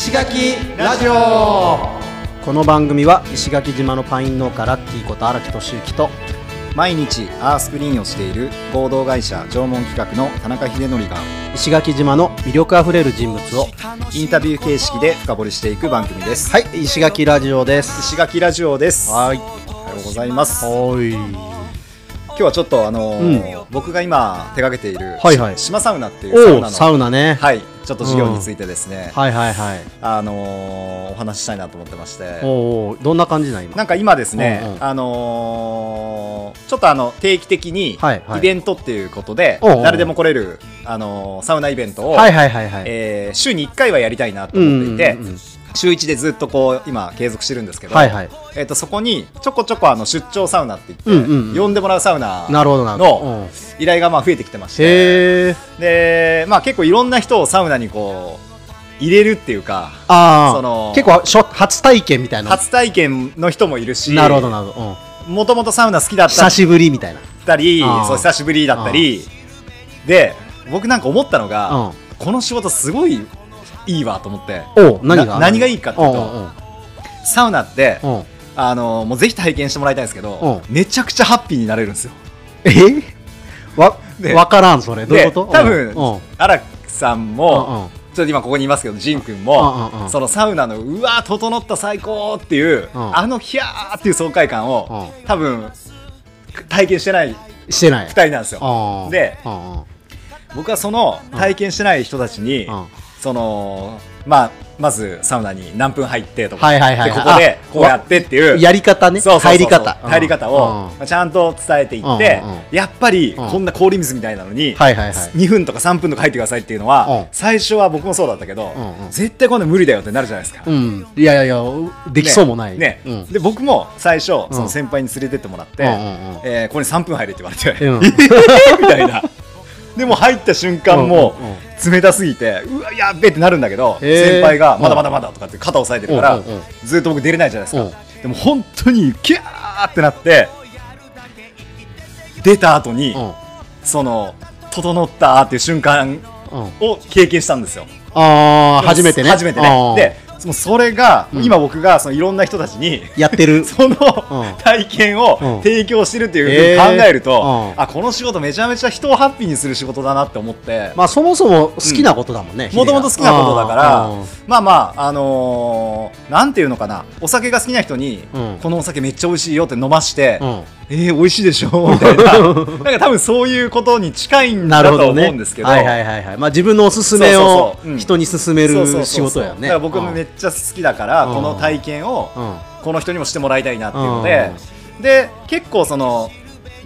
石垣ラジオ。この番組は石垣島のパイン農家ラッキーこと荒木俊之と毎日アースクリーンをしている合同会社縄文企画の田中秀則が石垣島の魅力あふれる人物をインタビュー形式で深掘りしていく番組です。はい石垣ラジオです。石垣ラジオです。はい。おはようございます。はい。今日はちょっとあのー僕が今手掛けている、はいはい。島サウナっていうサウナのサウナね。はい。ちょっと事業についてですね、はいはいはい。あのーお話ししたいなと思ってまして。おおどんな感じなん今？なんか今ですね、うんうん。あのーちょっとあの定期的にはいはい。イベントっていうことで、おうおう誰でも来れる、あのーサウナイベントを、はいはいはいはい。えー週に1回はやりたいなとうん思っていて、うんうんうん週1でずっとこう今継続してるんですけど、はいはい。えー、とそこにちょこちょこあの出張サウナって言って、うんうんうん。呼んでもらうサウナの依頼がまあ増えてきてましてで、まあ、結構いろんな人をサウナにこう入れるっていうかあそのあ結構初体験みたいな。初体験の人もいるしなるほどなるほど、うん、もともとサウナ好きだった久しぶりみたいな。ったりそう久しぶりだったり。で僕なんか思ったのが、うん。この仕事すごいいいわと思って。何がな何が？いいかっていうとサウナってあのもうぜひ体験してもらいたいんですけどう。めちゃくちゃハッピーになれるんですよ。え？わでわからんそれ。どういうでこと？多分荒木さんうんもう。んちょっと今ここにいますけどジン君もうんそのサウナのうわー整った最高っていうう。んあのヒャーっていう爽快感をう。多分体験してないしてない。2人なんですよ。う。んで僕はその体験してない人たちにう。んそのまあまずサウナに何分入ってとか、はいはいはいでここでこうやってっていう。やり方ね。入り方。うん。入り方を、ちゃんと伝えていって、やっぱりうん。こんな氷水みたいなのに、はいはいはい。2分とか3分とか入ってくださいっていうのは、うん。最初は僕もそうだったけど、絶対こんな無理だよってなるじゃないですか。うん。いやいやいやできそうもない。ね。うん。で僕も最初うん。その先輩に連れてってもらって、うえーここに3分入れって言われて、うん。みたいな。でも入った瞬間もう冷たすぎてうわやっべえってなるんだけど先輩がうん。まだまだまだとかって肩を押さえてるからずっと僕出れないじゃないですうん。かでも本当にキャーってなって出た後にうん。その整ったっていう瞬間うん。を経験したんですよ。ああ初めてね。初めてね。でもうそれがうん。今僕がそのいろんな人たちにやってる。そのうん。体験をうん。提供してるっていうふうに考えると、へー。うんあこの仕事めちゃめちゃ人をハッピーにする仕事だなって思って。まあそもそも好きなことだもんねもともと好きなことだからうん。まあまああのーなんていうのかな。お酒が好きな人に、うん。このお酒めっちゃ美味しいよって飲まして、うんえー、美味しいでしょ？みたいな。なんか多分そういうことに近いんなだと思うんですけど。はいはいはいはい。まあ自分のおすすめを人に勧める仕事やね。だから僕もめっちゃ好きだから、うん。この体験をうん。この人にもしてもらいたいなっていうので、で結構その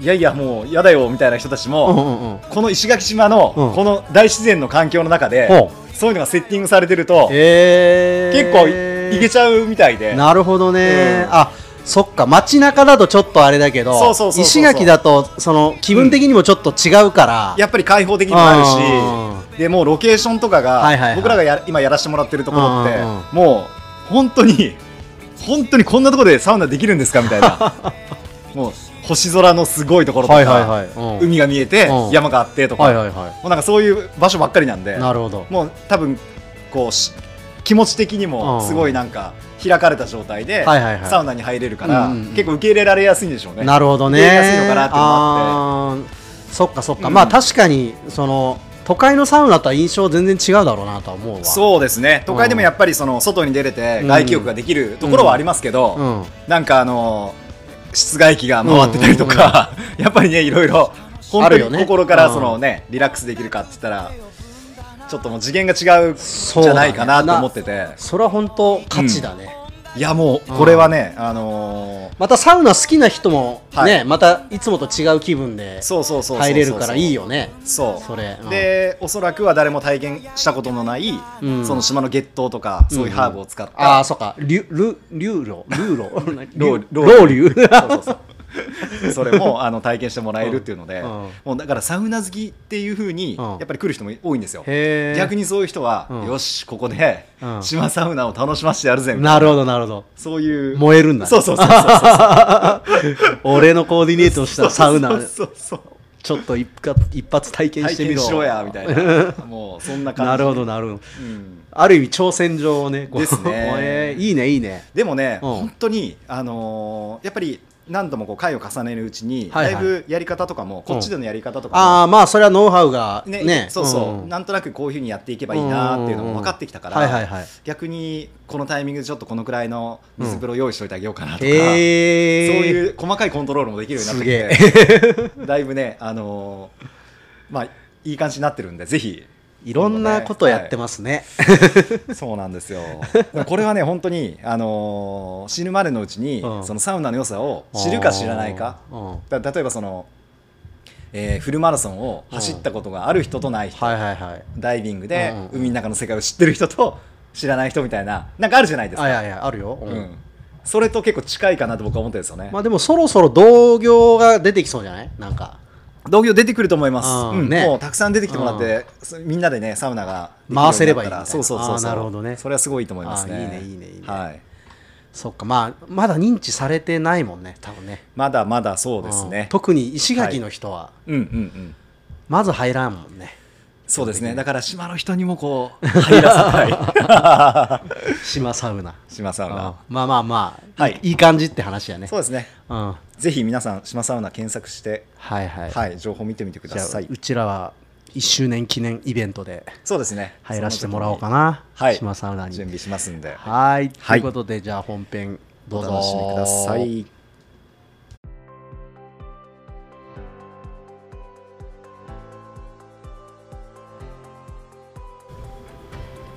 いやいやもう嫌だよみたいな人たちも、この石垣島のうん。この大自然の環境の中で、ほそういうのがセッティングされてると、えー。結構いいけちゃうみたいで。なるほどね、うん。あそっか街中だとちょっとあれだけど石垣だとその気分的にもちょっと違うから、やっぱり開放的にもあるし、でもうロケーションとかが、はいはいはい。僕らがや今やらせてもらってるところって、うんうんもう本当に本当にこんなところでサウナできるんですかみたいな。もう星空のすごいところとか、はいはいはい、うん。海が見えて、うん。山があってとか、はいはいはもうなんかそういう場所ばっかりなんで。いなるほど。もう多分こうし気持ち的にもうん。すごいなんか開かれた状態でサウナに入れるから、うんうんうん。結構受け入れられやすいんでしょうね。なるほどね。受け入れやすいのかなっていうのもあってそっかそっか、うん。まあ確かにその都会のサウナとは印象全然違うだろうなとは思うわ。そうですね。都会でもやっぱりその外に出れてうん。外気浴ができるところはありますけど、うん。なんかあの室外機が回ってたりとか、やっぱりねいろいろ本当に心からうんそのねリラックスできるかって言ったらちょっともう次元が違うんじゃないかなと思ってて、それは本当価値だね、いやもうこれはね、あのーまたサウナ好きな人もね、はい。またいつもと違う気分でそうそうそうそうそう。入れるからいいよね。そう。それ。うん。でおそらくは誰も体験したことのない、うん。その島の月桃とかそういうハーブを使った、ああそっか。リュルリューロルリュそうそうそう それもあの体験してもらえるっていうので、うん。もうだからサウナ好きっていう風にうん。やっぱり来る人も多いんですよ、逆にそういう人は、うん。よしここでうん。島サウナを楽しませてやるぜみたいな。なるほどなるほど。そういう。燃えるんだね。そうそうそうそうそう俺のコーディネートをしたサウナそうそうそうちょっと一発一発体験してみろ体験しろやみたいなもうそんな感じなるほどなるほどうんある意味挑戦状をねですねえーいいねいいねでもね、うん本当に、あのーやっぱり何度もこう回を重ねるうちに、はいはい。だいぶやり方とかも、こっちでのやり方とかも、ああまあそれはノウハウがねね。そうそう、ん。なんとなくこういうふうにやっていけばいいなっていうのも分かってきたから、はいはいはい。逆にこのタイミングでちょっとこのくらいの水風呂用意しといてあげようかなとか、へえそういう細かいコントロールもできるようになってすきてだいぶね、あのーまあ、いい感じになってるんでぜひいろんなことやってますね、そうなんですよ。これはね本当にあのー死ぬまでのうちに、うん。そのサウナの良さを知るか知らないか。うん。だ例えばその、えーフルマラソンを走ったことがある人とない人、ダイビングでうん海の中の世界を知ってる人と知らない人みたいな。なんかあるじゃないですか。あいやいやあるよ、ううんん。それと結構近いかなと僕は思ってるんですよね。まあでもそろそろ同業が出てきそうじゃない？なんか同業出てくると思います。うん。うん。ね。もうたくさん出てきてもらって、そみんなでねサウナが回せればいいそうそうそうなるほどね。それはすごいと思いますね。いいねいいねいいね。はい。そっか。まあまだ認知されてないもんね多分ね。まだまだそうですうん。ね。特に石垣の人は。うんうんうん。まず入らんもんねそうですね。だから島の人にもこう入らせたい 島サウナ島サウナ。うんまあまあまあ、はいい、い感じって話やねそうですね。うんはぜひ皆さん島サウナ検索して、いはい、はい、情報見てみてください。うちらは1周年記念イベントでそうですね。入らせてもらおうかな。な、はい。島サウナに準備しますんで。はいとはいいうことでじゃあ本編どうぞお楽しみください。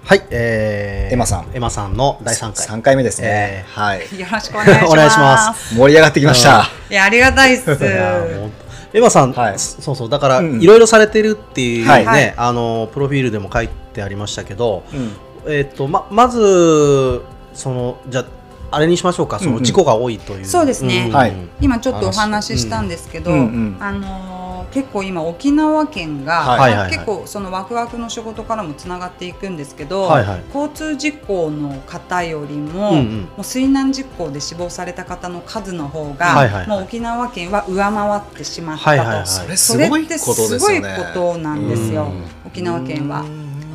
はいえー、エマさんエマさんの第3回三回目ですねえ。はい。よろしくお願いします。お願いします盛り上がってきました。いや、ありがたいっす。いやーもうエマさん、はいそうそうだからうんいろいろされてるっていうね、はいはいあのプロフィールでも書いてありましたけど、うん。えっ、とままずそのじゃああれにしましょうか。そうんうん。の事故が多いという、そうですね。ん。はい。今ちょっとお話ししたんですけど、うん。うん。あのー結構今沖縄県が、はいはいはい。結構そのワクワクの仕事からもつながっていくんですけど、はいはい交通事故の方よりも,、うんうん。もう水難事故で死亡された方の数の方が、はいはいはい。もう沖縄県は上回ってしまったと、はいはいはい。それってすすごい。ことなんですよ。うん。沖縄県は。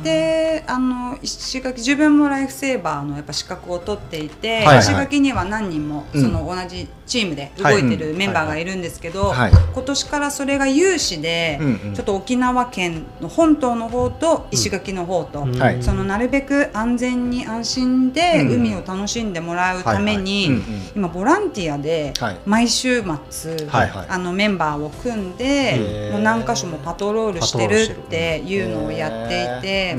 であの石垣自分もライフセーバーのやっぱ資格を取っていて、はいはい石垣には何人もうんその同じチームで動いてるメンバーがいるんですけど、はい今年からそれが有志で、ちょっと沖縄県の本島の方と石垣の方と、うん。はい。そのなるべく安全に安心でうん海を楽しんでもらうために、今ボランティアではい。毎週末、はいはい。あのメンバーを組んでもう何箇所もパトロールしてるっていうのをやっていて、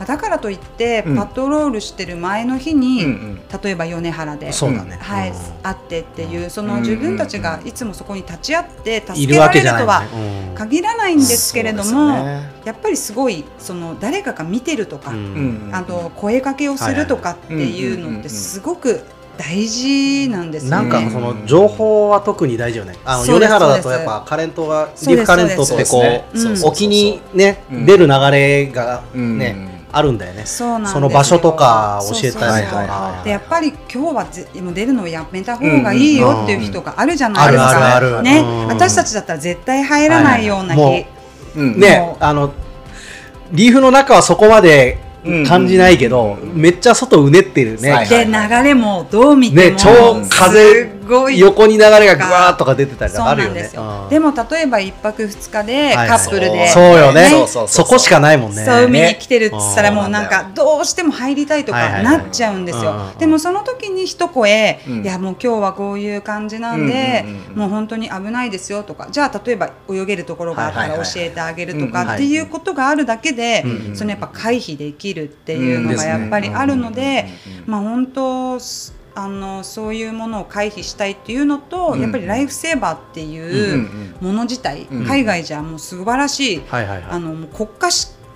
うだからといってうん。パトロールしてる前の日に、例えば米原で。そうだね、はい、うん。会ってっていうそうんの自分たちがいつもそこに立ち会っている助けらわけじゃないもんれるとは限らないんですけれども、やっぱりすごいその誰かが見てるとか、あと声かけをするとかっていうのってすごく大事なんですね。なんかその情報は特に大事よね。あの米原だとやっぱカレントがリーフカレントってこそううん。沖にねうん。出る流れがうん。ねあるんだよね。その場所とか教えたりとか。でやっぱり今日はぜもう出るのをやめた方がいいよっていう人があるじゃないですか。ね。うん、私たちだったら絶対入らないような日。はいはい。もう。んねあのリーフの中はそこまで感じないけど、うん。めっちゃ外うねってるね。はいで流れもどう見ても、ね超風すごい横に流れがぐわーっとか出てたりとかあるよね。ですよ、うん。でも例えば一泊二日ではいカップルで、そうよね。そこしかないもんね。そう海に来てるって言ったらねもうなんかどうしても入りたいとかなっちゃうんですよ。でもその時に一声、うん。いやもう今日はこういう感じなんで、もう本当に危ないですよとかじゃあ例えば泳げるところがあったら教えてあげるとうんかっていうことがあるだけで、そのやっぱ回避できるっていうのがやっぱりあるので、まあ本当あのそういうものを回避したいっていうのと、うん。やっぱりライフセーバーっていうもの自体、うん海外じゃもう素晴らしい。あの国家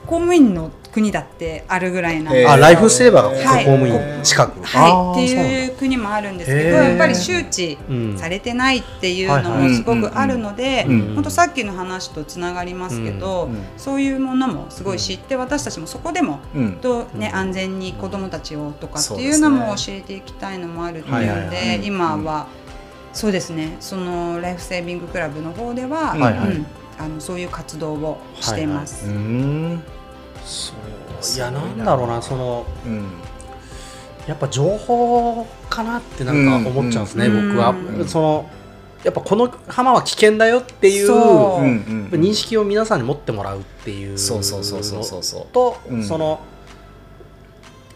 公務員の国だってあるぐらいなんで、あ、ライフセーバーが公務員近く。はい、っていう国もあるんですけどやっぱり周知うんされてないっていうのはいはいもすごくあるので本当さっきの話とつながりますけど、うんうんそういうものもすごい知って私たちもそこでもうん。と、ね安全に子どもたちをとかっていそうのも教えていきたいのもあるっていうはいはいはい。ので今はそうですね。そのライフセービングクラブの方では、あのそういう活動をしています。うーんそう。いやなんだろうなそのうん。やっぱ情報かなってなんか思っちゃうんですね、うん僕は、うんそのやっぱこの浜は危険だよっていうそう。うんうん認識を皆さんに持ってもらうっていうそうそうそうそうそうそう。と、うん。その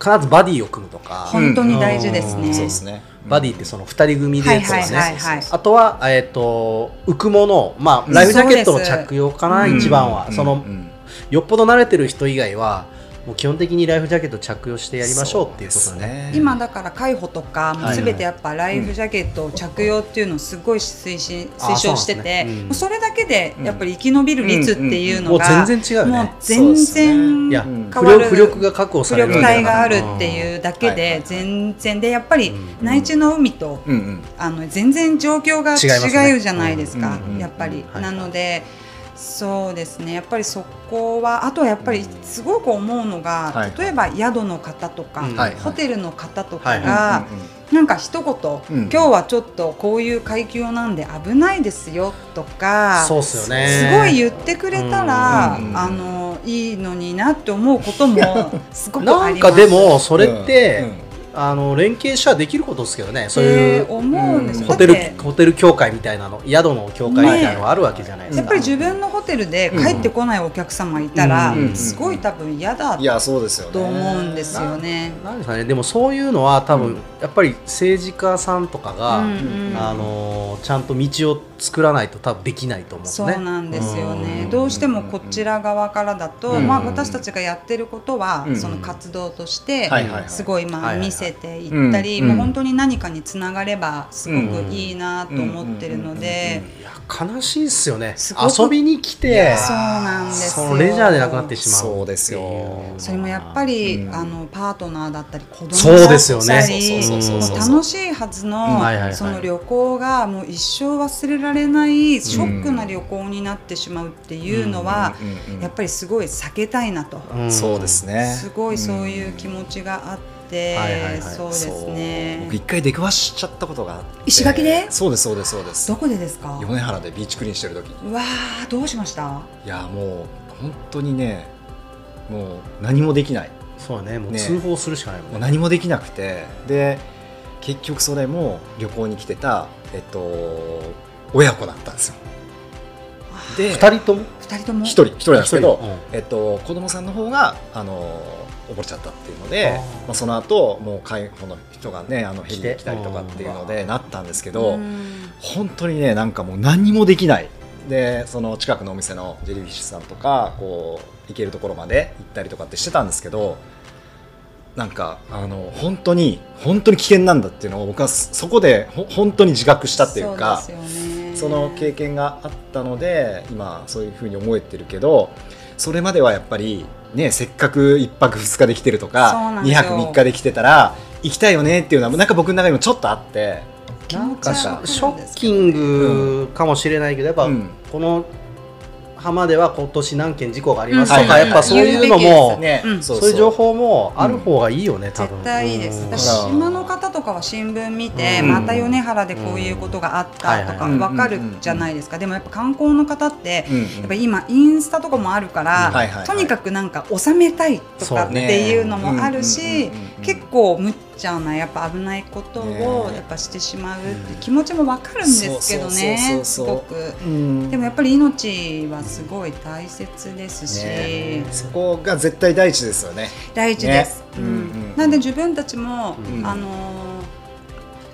必ずバディを組むとか、本当に大事ですね。うん。そうですね。バディってその2人組でとかね、あとは、えっと浮くもの、まあ、ライフジャケットの着用かな、うん。一番は、うんそのうんよっぽど慣れてる人以外はもう基本的にライフジャケット着用してやりましょうっていうことそうね。ですね。今だから介護とかもうはい。すべてやっぱライフジャケットを着用っていうのをすごい推進あ推奨しててね。うん。もうそれだけでやっぱり生き延びる率っていうのもうが全然違うよもうね。全然いや、うん浮力浮力が確保浮される力帯があるっていうだけで全然。でやっぱりうん。内地の海とあの全然状況が違うじゃないですか、やっぱり、はい。なのでそうですね。やっぱりそこはあとはやっぱりすごく思うのが、はい。例えば宿の方とか、うん。はいホテルの方とかはい。が、なんか一言、うん今日はちょっとこういう階級なんで危ないですよとかそうっすよね。すごい言ってくれたら、うんあのいいのになって思うこともすごくあなんります。かでもそれって、うんあの連携したらできることですけどね。そういう思うんです、うんホテルホテル協会みたいなの宿の協会みたいなのがあるわけじゃないですか。やっぱり自分のホテルで帰ってこないお客様いたら、うん。すごい多分嫌だいやそうですよね。と思うんですよね。なんですかね。でもそういうのは多分、うん。やっぱり政治家さんとかが、うん。うん。あのちゃんと道を作らないと多分できないと思うんですそうね。なんですよね、うん。どうしてもこちら側からだと、うん。まあ、私たちがやってることは、うん。その活動としてすごいまあはいはいはい。見せていったり、うんもう本当に何かにつながればすごくいいなと思ってるので、悲しいっすよね遊びに来てそうなんですよレジャーでなくなってしまうそうですよそれもやっぱり、うんあのパートナーだったり子供そうだっですよねたり楽しいはずの、その旅行がもう一生忘れられないショックな旅行になってしまうっていうのは、やっぱりすごい避けたいなと、うんそうですねすごいそういう気持ちがあって、はいはいはい。そうですそうね僕一回出くわしちゃったことがあって。石垣で？そうですそうですそうです。どこでですか？米原でビーチクリーンしてる時に。うわーどうしました？いやもう本当にねもう何もできない。そうねもうね。通報するしかないもんもうね何もできなくて。で結局それも旅行に来てたえっと親子だったんですよ。で二人とも？二人とも？一人一人なんですけど、うん。えっと、子供さんの方があの溺れちゃったっていうのでまあ、その後もう介護の人がねあのヘリで来たりとかっていうのでなったんですけど、うん。本当にねなんかもう何にもできない。でその近くのお店のジェリーフィッシュさんとかこう行けるところまで行ったりとかってしてたんですけどなんかあの本当に本当に危険なんだっていうのを僕はそそこでほ本当に自覚したっていうかそうですよね。その経験があったので今そういうふうに思えてるけどそれまではやっぱりねせっかく1泊2日で来てるとか2なんですよ泊3日で来てたら行きたいよねっていうのはなんか僕の中にもちょっとあって。なんかショショッキングかもしれないけどやっぱうんこの浜では今年何件事故がありますとか、やっぱそういうのも、ね。うん。そういう情報もある方がいいよね、多分。絶対いいです、うん。私島の方とかは新聞見て、うん。また米原でこういうことがあったとかうん。わかるじゃないですか、でもやっぱ観光の方って、やっぱ今インスタとかもあるから、とにかくなんか収めたいとかっていうのもあるしそうねうんうんうなやっぱ危ないことをね。やっぱしてしまうって気持ちもわかるんですけどねすごく。うん。でもやっぱり命はすごい大切ですし、ね。そこが絶対第一ですよね。大事です、ね。うんうんうん。なんで自分たちも、うん。あのー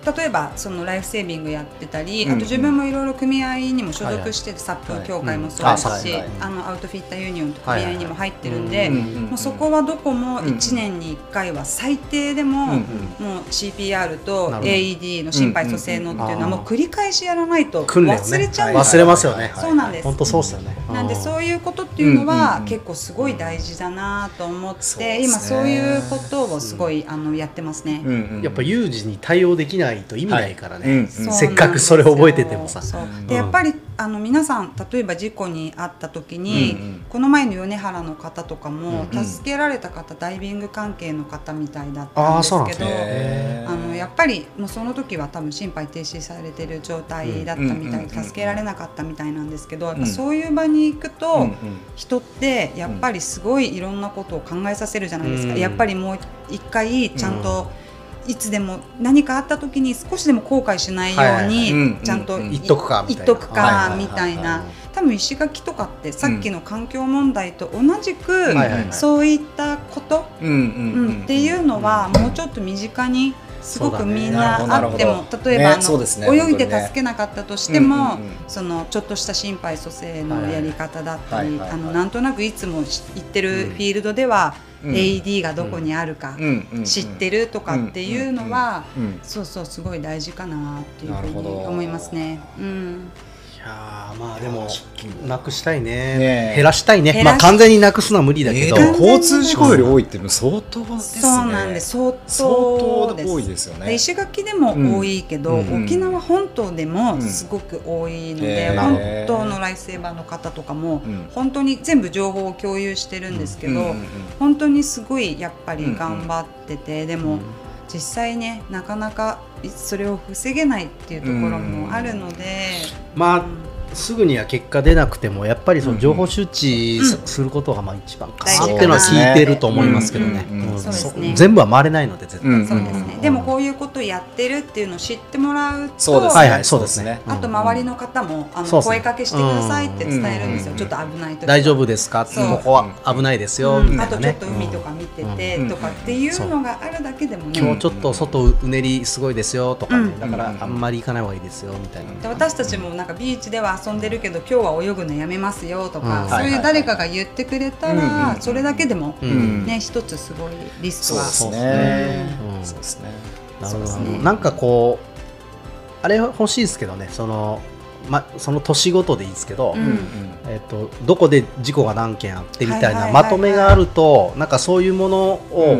例えばそのライフセービングやってたり、うんあと自分もいろいろ組合にも所属してて、サップ協会もそうですし、はいはいあのアウトフィッターユニオンと組合にも入ってるんで、はいはいはい。もうそこはどこもうん1年に1回は最低でも、もう CPR と AED の心肺蘇生のっていうのはうんもう繰り返しやらないと忘れちゃうんはい。です忘れますよね、そうなんです。本当そうっすよね、なんでうそういうことっていうのはうん結構すごい大事だなと思って、今そういうことをすごいあのやってますね。うんうん。やっぱ有事に対応できないと意味ないからね、うんうん。せっかくそれを覚えててもさ。そう。うん。でやっぱりあの皆さん例えば事故に遭った時に、うんうん。この前の米原の方とかも、うんうん。助けられた方ダイビング関係の方みたいだったんですけど。あのやっぱりもうその時は多分心肺停止されてる状態だったみたい助けられなかったみたいなんですけど、やっうんぱそういう場に行くと、うんうん。人ってやっぱりすごいいろんなことを考えさせるじゃないですか、うん。やっぱりもう一回ちゃんと、いつでも何かあった時に少しでも後悔しないようにうんちゃんとうん言っとくかみたいな。多分石垣とかってさっきの環境問題と同じくそういったこと、っていうのはもうちょっと身近にすごくみんなあっても、例えば、泳いで助けなかったとしても、そのちょっとした心肺蘇生のやり方だったり、あのなんとなくいつも知言ってるうん。フィールドでは、うん。AED がどこにあるか、知ってるとかっていうのは、そうそうすごい大事かなっていうふうに思いますね。うん。いやーまあでもなくしたいね。ねえ。減らしたいね。まあ完全になくすのは無理だけど、えー交通事故より多いって相当ですね。そうなんです。相相当です当多いですよね。石垣でも多いけど、うん。沖縄本島でもうんすごく多いので、へー本当のライフセーバーの方とかも、うん。本当に全部情報を共有してるんですけど、うんうんうん本当にすごいやっぱり頑張ってて、でも、実際ねなかなかそれを防げないっていうところもあるので、まあうんすぐには結果出なくてもやっぱりその情報周知す,、うんることがまあ一番か大事かななっていうのは聞いてると思いますけどね。全部は回れないので絶対、ですね、でもこういうことやってるっていうのを知ってもらうとそうですね。はいはいそうですね。あと周りの方も、あの声かけしてくださいって伝えるんですよ、うんちょっと危ない時大丈夫ですか？ここは危ないですよ、うん。みたいなね。あとちょっと海とか見ててうん。とかっていうのがあるだけでもね、今日ちょっと外うねりすごいですよ。とかね、うん。だからあんまり行かない方がいいですよ。みたいな、で私たちもなんかビーチでは遊んでるけど今日は泳ぐのやめますよとか、うん。そういう誰かが言ってくれたら、うんそれだけでも、うん。ね一つすごいリスクは。そうですね。ねうんそうですね。なるほど。そうですね。なんかこうあれ欲しいですけどねその,、ま、その年ごとでいいですけど、うん。えっとどこで事故が何件あってみたいなまとめがあるとなんかそういうものを、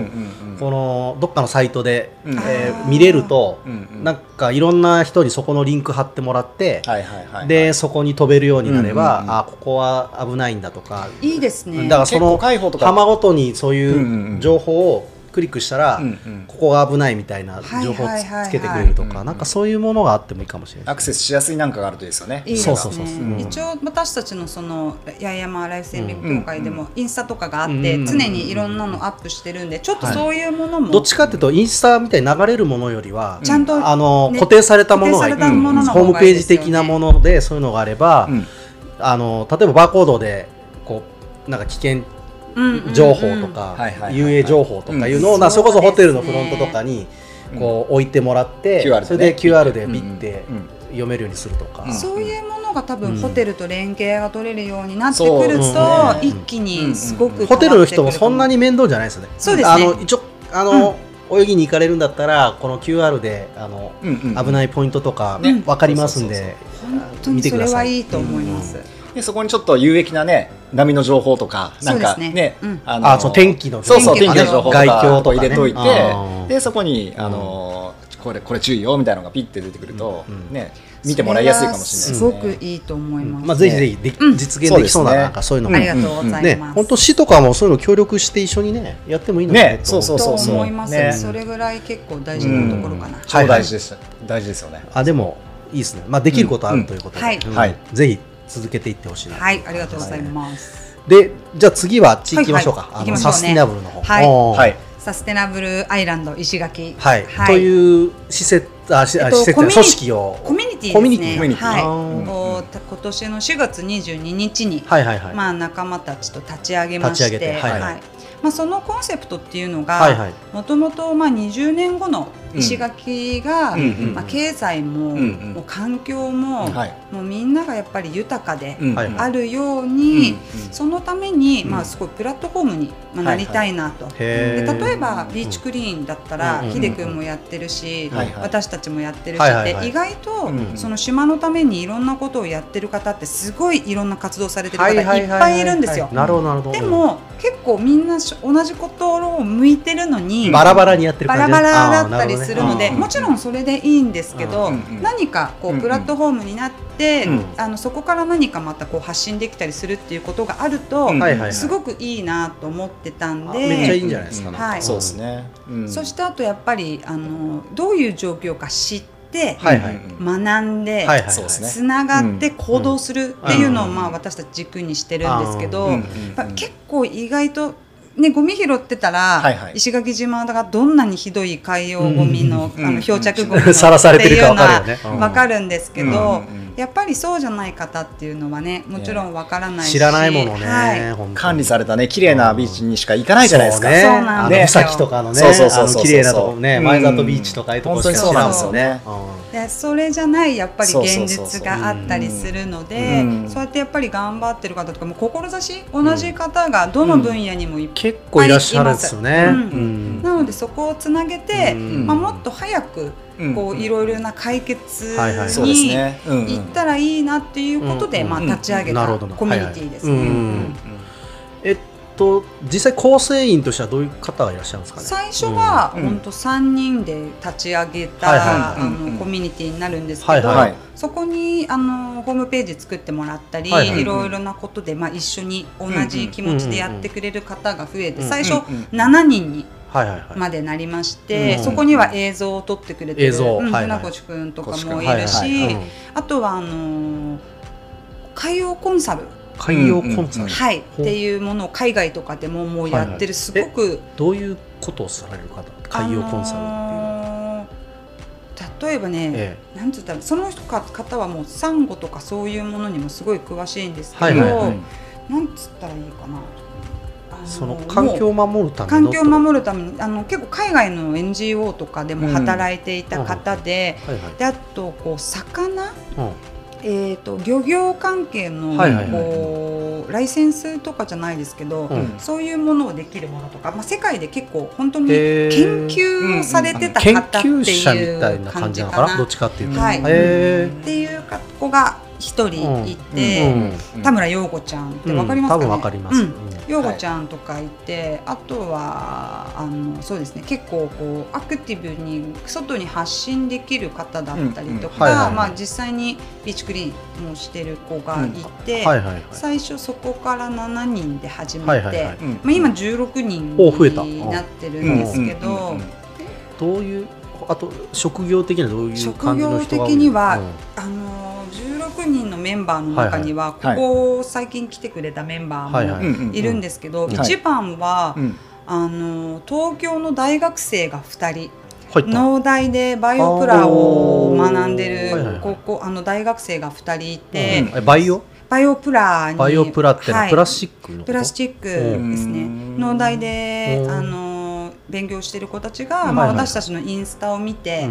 このどっかのサイトで、うん。えー見れると、うんうん。なんかいろんな人にそこのリンク貼ってもらって、はいはいはいでそこに飛べるようになれば、うんうんうん。あここは危ないんだとか、いいですね。だからその浜ごとにそういんう情報をクリックしたら、うんうん。ここが危ないみたいなはい情報をはいはい。はいつけてくれるとかなんかそういうものがあってもいいかもしれないアクセスしやすいなんかがあるといいですよね。いいですね。そうそうそうそう。うん。一応私たちのその八重山ライフセービング協会でうんもインスタとかがあって、うん常にいろんなのアップしてるんでちょっとそういうものも、どっちかっていうとインスタみたいに流れるものよりは、ちゃんとあのね固定されたものが固定されたもののホーム方がいいですよね。ページ的なものでそういうのがあれば、うん。あの例えばバーコードでこうなんか危険情報とか遊泳情報とかいうのを、それこそホテルのフロントとかにこう置いてもらって、QR でねそれで QR でビッて読めるようにするとか、うん。そういうものが多分うん。ホテルと連携が取れるようになってくると、一気にすごくホテルの人もそんなに面倒じゃないですよね。そうですね。あの一応あの、泳ぎに行かれるんだったらこの QR であの、危ないポイントとかね分かりますんで、本当にそれ見てください。はいいと思います、でそこにちょっと有益なね波の情報とかね。ねうん。ああそう天気のそうそう天気の天気の情報と外か境と入れといてあー。でそこにあのこれこれ注意よみたいなのがピッて出てくるとうんうん。ね見てもらいやすいかもしれないですそねすごくいいと思います、まあぜひぜひで、うん。実現できそうななんかそういうのも。ありがとうございねます、本当市とかもそういうの協力して一緒にねやってもいいのかなねと思そうそうと思います、ね。それぐらい結構大事なところかな、超大事です。大事ですよね。あでもいいですね。まあできることあるということで、うん。はい。うん。はいぜひ続けていってほしいな。はいありがとうございます、でじゃあ次は地域行きましょうか。はいはい。あの行きましょうね。サスティナブルの方。はい。サステナブルアイランド石垣。はい、はい。という施設あ、えっと施設コミュニ組織を。コミュニティですね。コミュニティ。コミュニティはい。あー。こうた今年の4月22日に、はいはいはい。まあ、仲間たちと立ち上げまして立ち上げてはいはい。まあ、そのコンセプトっていうのはいはい。がもともと20年後の石垣が、まあ、経済も,、もう環境も,、はい。もうみんながやっぱり豊かであるように、うんそのために、うん。まあ、すごいプラットフォームに、まあ、なりたいなと。で例えばビーチクリーンだったら、うんヒデ君もやってるし、私たちもやってるし、で意外と、うん。その島のためにいろんなことをやってる方ってすごいいろんな活動されてるは方いっぱいいるんですよ。なるほどなるほど。でも結構みんなし同じことを向いてるのにバラバラにやってるバ感じ。ラバラだったりするので、ねもちろんそれでいいんですけど、うんうん何かこうんううん。プラットフォームになって、うん。あのそこから何かまたこう発信できたりするっていうことがあると、うん。はいはいはい。すごくいいなと思ってたんあで。めっちゃいいんじゃないですか、うんなんか。はい。そうですね、うん。そしてあとやっぱりあのどういう状況か知って、はいはい。うん学んで、はいはいつながって行動するっていうのを、うん。まあ、私たち軸にしてるんですけど、うん。うん。やっぱ結構意外と、ね、ゴミ拾ってたら、はいはい。石垣島がどんなにひどい海洋ゴミの,、うんあの漂着ゴミの さらされてるか分かるよね。う分かるんですけど、うんうんうん。やっぱりそうじゃない方っていうのはねもちろん分からないし知らないものね、はい。管理されたね綺麗なビーチにしか行かないじゃないですか、そうね。そうなんあのですよ。岬とかのねそうそうそうそう綺麗なとこねうん前里ビーチとかいうとこしか知らんもんねでそれじゃないやっぱり現実があったりするのでうん。そうやってやっぱり頑張ってる方とかも志同じ方がどの分野にもいっぱい結構いらっしゃるんですよね、なのでそこをつなげて、うん。まあ、もっと早くうん。こういろいろな解決に行ったらいいなっていうことで、うん。まあ、立ち上げたコミュニティですね。と実際構成員としてはどういう方がいらっしゃるんですかね？最初はうん。本当3人で立ち上げた、はいはい。あのコミュニティになるんですけど、はいはい。はいそこにあのホームページ作ってもらったり、はいはい。いろいろなことで、まあ、一緒に同じ気持ちでやってくれる方が増えて、うんうん最初うんうん7人にはいはいはい。までなりまして、うんそこには映像を撮ってくれてるうん船越くんとかもはいい。るし、あとはあのー海洋コンサル、海洋コンサル、はい、っていうものを海外とかでももうやってはいはいるすごく、どういうことをされる方？海洋コンサルっていうのは、あのー例えばね、えなんつったらその人か方はもうサンゴとかそういうものにもすごい詳しいんですけど、はいはいはい。なんつったらいいかな。その環境をも守るたうめの環境を守るためにあの結構海外の NGO とかでも働いていた方で,、はいはい。であとこう魚、うんえー、と漁業関係のこうライセンスとかじゃないですけど、うん。そういうものをできるものとか、まあ、世界で結構本当に研究をされてた研方っていうな感感じかな。どっちかっていうと、はい。っていう子が一人いて、うんうん田村陽子ちゃんってわかりますかね、多分わかります、うん陽子ちゃんとかいて、あとはあのそうですね結構こうアクティブに外に発信できる方だったりとか、実際にビーチクリーンもしてる子がいて、はいはいはい。最初そこから7人で始めて、はいはいはい。うんまあ、今16人お増えたになってるんですけど。どういうあと職業的にはどういう感じの人が多い？職業的にはうん。あの16人のメンバーの中には、はいはい。ここ最近来てくれたメンバーもいるんですけど、ん一番は、うん。あの東京の大学生が2人。農大でバイオプラを学んでる高校あの大学生が2人いて、うんえバイオ？バイオプラにバイオプラってのははい。プラスチックプラスチックですね。うん。農大でうん。あの勉強してる子たちが、うん。まあ、私たちのインスタを見て、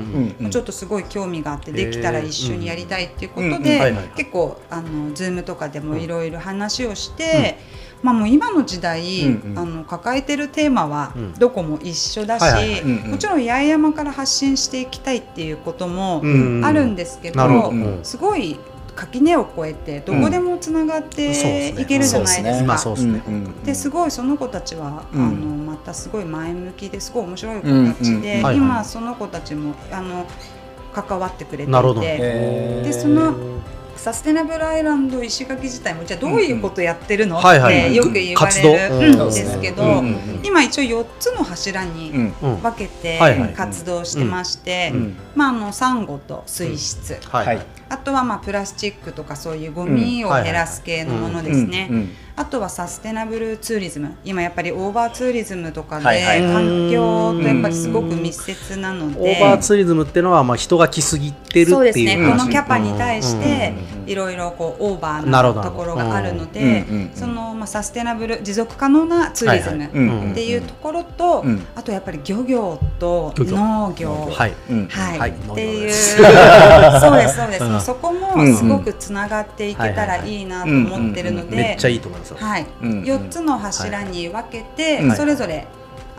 ちょっとすごい興味があってできたら一緒にやりたいっていうことで結構あの Zoom とかでもいろいろ話をして、まあ、もう今の時代、うんうん。あの抱えてるテーマはうん。どこも一緒だし、もちろん八重山から発信していきたいっていうこともうんあるんですけど、うんうん。すごい垣根を越えてどこでもつながっていけるじゃないですか。今そうですね、うん。うん。ですごいその子たちは、うん。あのまたすごい前向きですごい面白い子たちで、今その子たちもあの関わってくれていてでそのサステナブルアイランド石垣自体もじゃあどういうことやってるの、ってよく言われるうんんですけど、うん。うん。うん。今一応4つの柱に分けて活動してまして、うん。まあ、あのサンゴと水質、はい、はいあとはまあプラスチックとかそういうゴミを減らす系のものですね。あとはサステナブルツーリズム。今やっぱりオーバーツーリズムとかで環境とやっぱりすごく密接なのオでーバーツーリズムっていうのはまあ人が来すぎてるそうっていう話。ですね。このキャパに対してうん。いろいろこうオーバーなところがあるのうん。でそのまあサステナブル持続可能なツーリズムうん。っていうところとうん。あとやっぱり漁業と農業。はい。っていう。そうですそうです、うん。そこもすごくつながっていけたらいいなと思ってるので、めっちゃいいと思います。よ、はい、うん4つの柱に分けて、はい。それぞれ、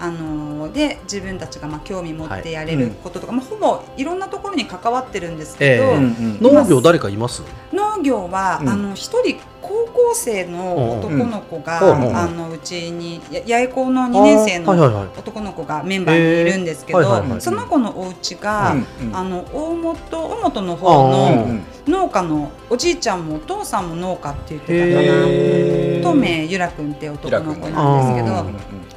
あのーで自分たちがまあ興味持ってやれることとか、まあ、ほぼいろんなところに関わってるんですけど、ええうんうん。農業誰かいます？農業は、うん。あの一人高校生の男の子が、うんうんあのうちにや八重校の2年生の男の子がメンバーにいるんですけど、へーはいはいはい。その子のお家が、うんうん。あの大本大本のあ方ーのうん。農家のおじいちゃんもお父さんも農家って言ってたかな。トメゆらくんって男の子なんですけど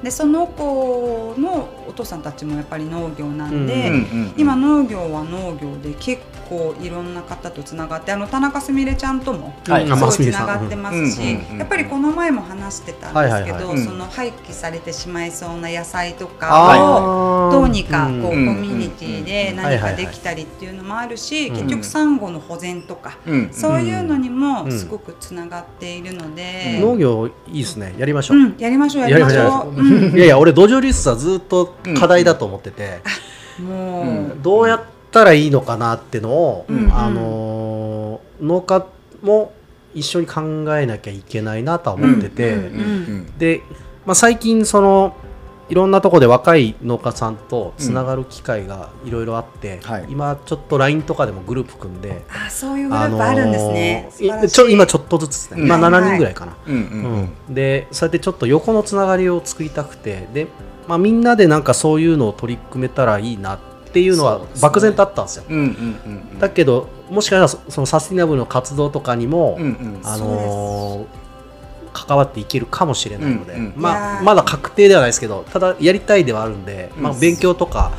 でその子のお父さんたちもやっぱり農業なんで、うん今農業は農業で結構いろんな方とつながってあの田中すみれちゃんともはい。すごいつながってますし、やっぱりこの前も話してたんですけど、その廃棄されてしまいそうな野菜とあかをー。どうにかこう、んコうんミュニティで何かできたりっていうのもあるし、うん。結局サンゴの保全とか、うん。そういうのにもうん。すごくつながっているので、農業いいですね。やりましょう、うん、やりましょうやりましょう。う。ん。いやいや俺土壌流出はずっと課題だと思ってて、もう、うん。どうやったらいいのかなってのを、うん。あのー農家も一緒に考えなきゃいけないなとは思ってて、うん。うん。で、まあ、最近そのいろんなところで若い農家さんとつながる機会がいろいろあって、はい。今ちょっと LINE とかでもグループ組んで、あそういうグループあるんですね。ちょ今ちょっとずつですね、うん。今はいはい。7人ぐらいかな、うんうん。うん。でそうやってちょっと横のつながりを作りたくてで、まあ、みんなでなんかそういうのを取り組めたらいいなっていうのは漠然とあったんですよ。うんうんうんだけどもしかしたらそそのサスティナブルの活動とかにも、うんうん。あのー関わっていけるかもしれないので、うんうんいまあ、まだ確定ではないですけどただやりたいではあるんで、まあ、うん勉強とか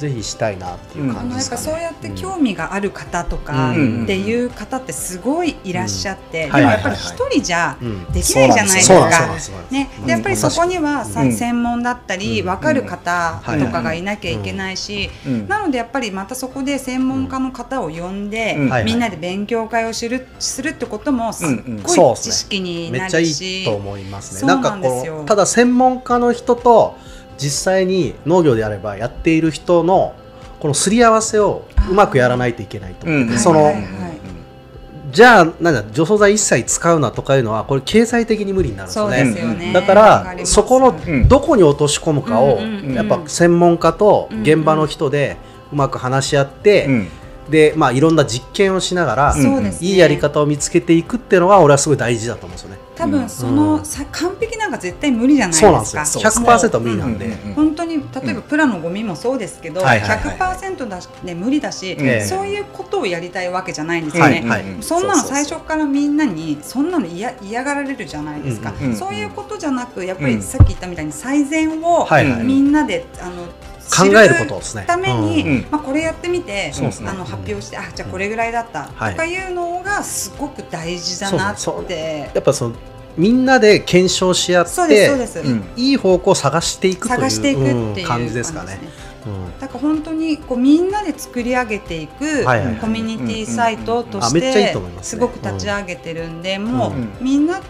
ぜひしたいなっていう感じですかね。そうやって興味がある方とかうん。っていう方ってすごいいらっしゃって、うん。でもやっぱり一人じゃうん。できないじゃないですか。ね、うんでやっぱりそこには専門だったりうん。分かる方とかがいなきゃいけないし、うん。なのでやっぱりまたそこで専門家の方を呼んで、みんなで勉強会をするするってこともすっごい知識になめっちゃいいるし、と思いますね。そうなんかこうただ専門家の人と実際に農業であればやっている人のこのすり合わせをうまくやらないといけないと。その、じゃあなんだ除草剤一切使うなとかいうのはこれ経済的に無理になるんですね。ですよね。だからそこのうん。どこに落とし込むかをやっぱ専門家と現場の人でうまく話し合って、うんでまあいろんな実験をしながら、ね。いいやり方を見つけていくっていうのは俺はすごい大事だと思うんですよね。多分そのさ完璧なんか絶対無理じゃないですか。そうですね。100%無理なんで。うんう。んうん。本当に例えばプラのゴミもそうですけど、はいはいはい。100%だし、ね、無理だし、ええ。そういうことをやりたいわけじゃないんですよね。はいはい。そんなの最う初からみんなにそんなの嫌嫌がられるじゃないですか、うんうんそういうことじゃなくやっぱうん。りさっき言ったみたいに最善をはいはい。みんなであの考えることですね。ために、うん。まあ、これやってみて、あの発表して、あじゃあこれぐらいだった、はい。とかいうのがすごく大事だなそうって。やっぱそのみんなで検証し合ってそうですそうです、うん。いい方向を探していくという探していくっていううん感じですかね。だから本当にこうみんなで作り上げていくコミュニティサイトとしてすごく立ち上げてるんで、もううん。みんな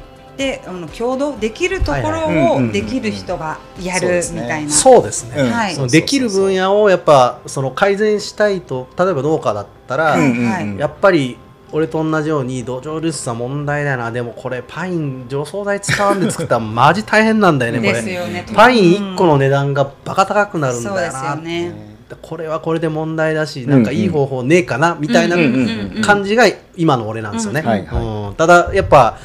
であの共同できるところうんをできる人がやるそうですね。みたいな。そうですね。うん。はい。そのできる分野をやっぱその改善したいと例えば農家だったら、やっぱり俺と同じように土壌流出は問題だよな。でもこれパイン除草剤使わんで作ったらマジ大変なんだよねこれ。ね。パイン1個の値段がバカ高くなるんそうですだよなよね。これはこれで問題だしなんかいい方法ねえかなみたいな感じが今の俺なんですよね、ただやっぱ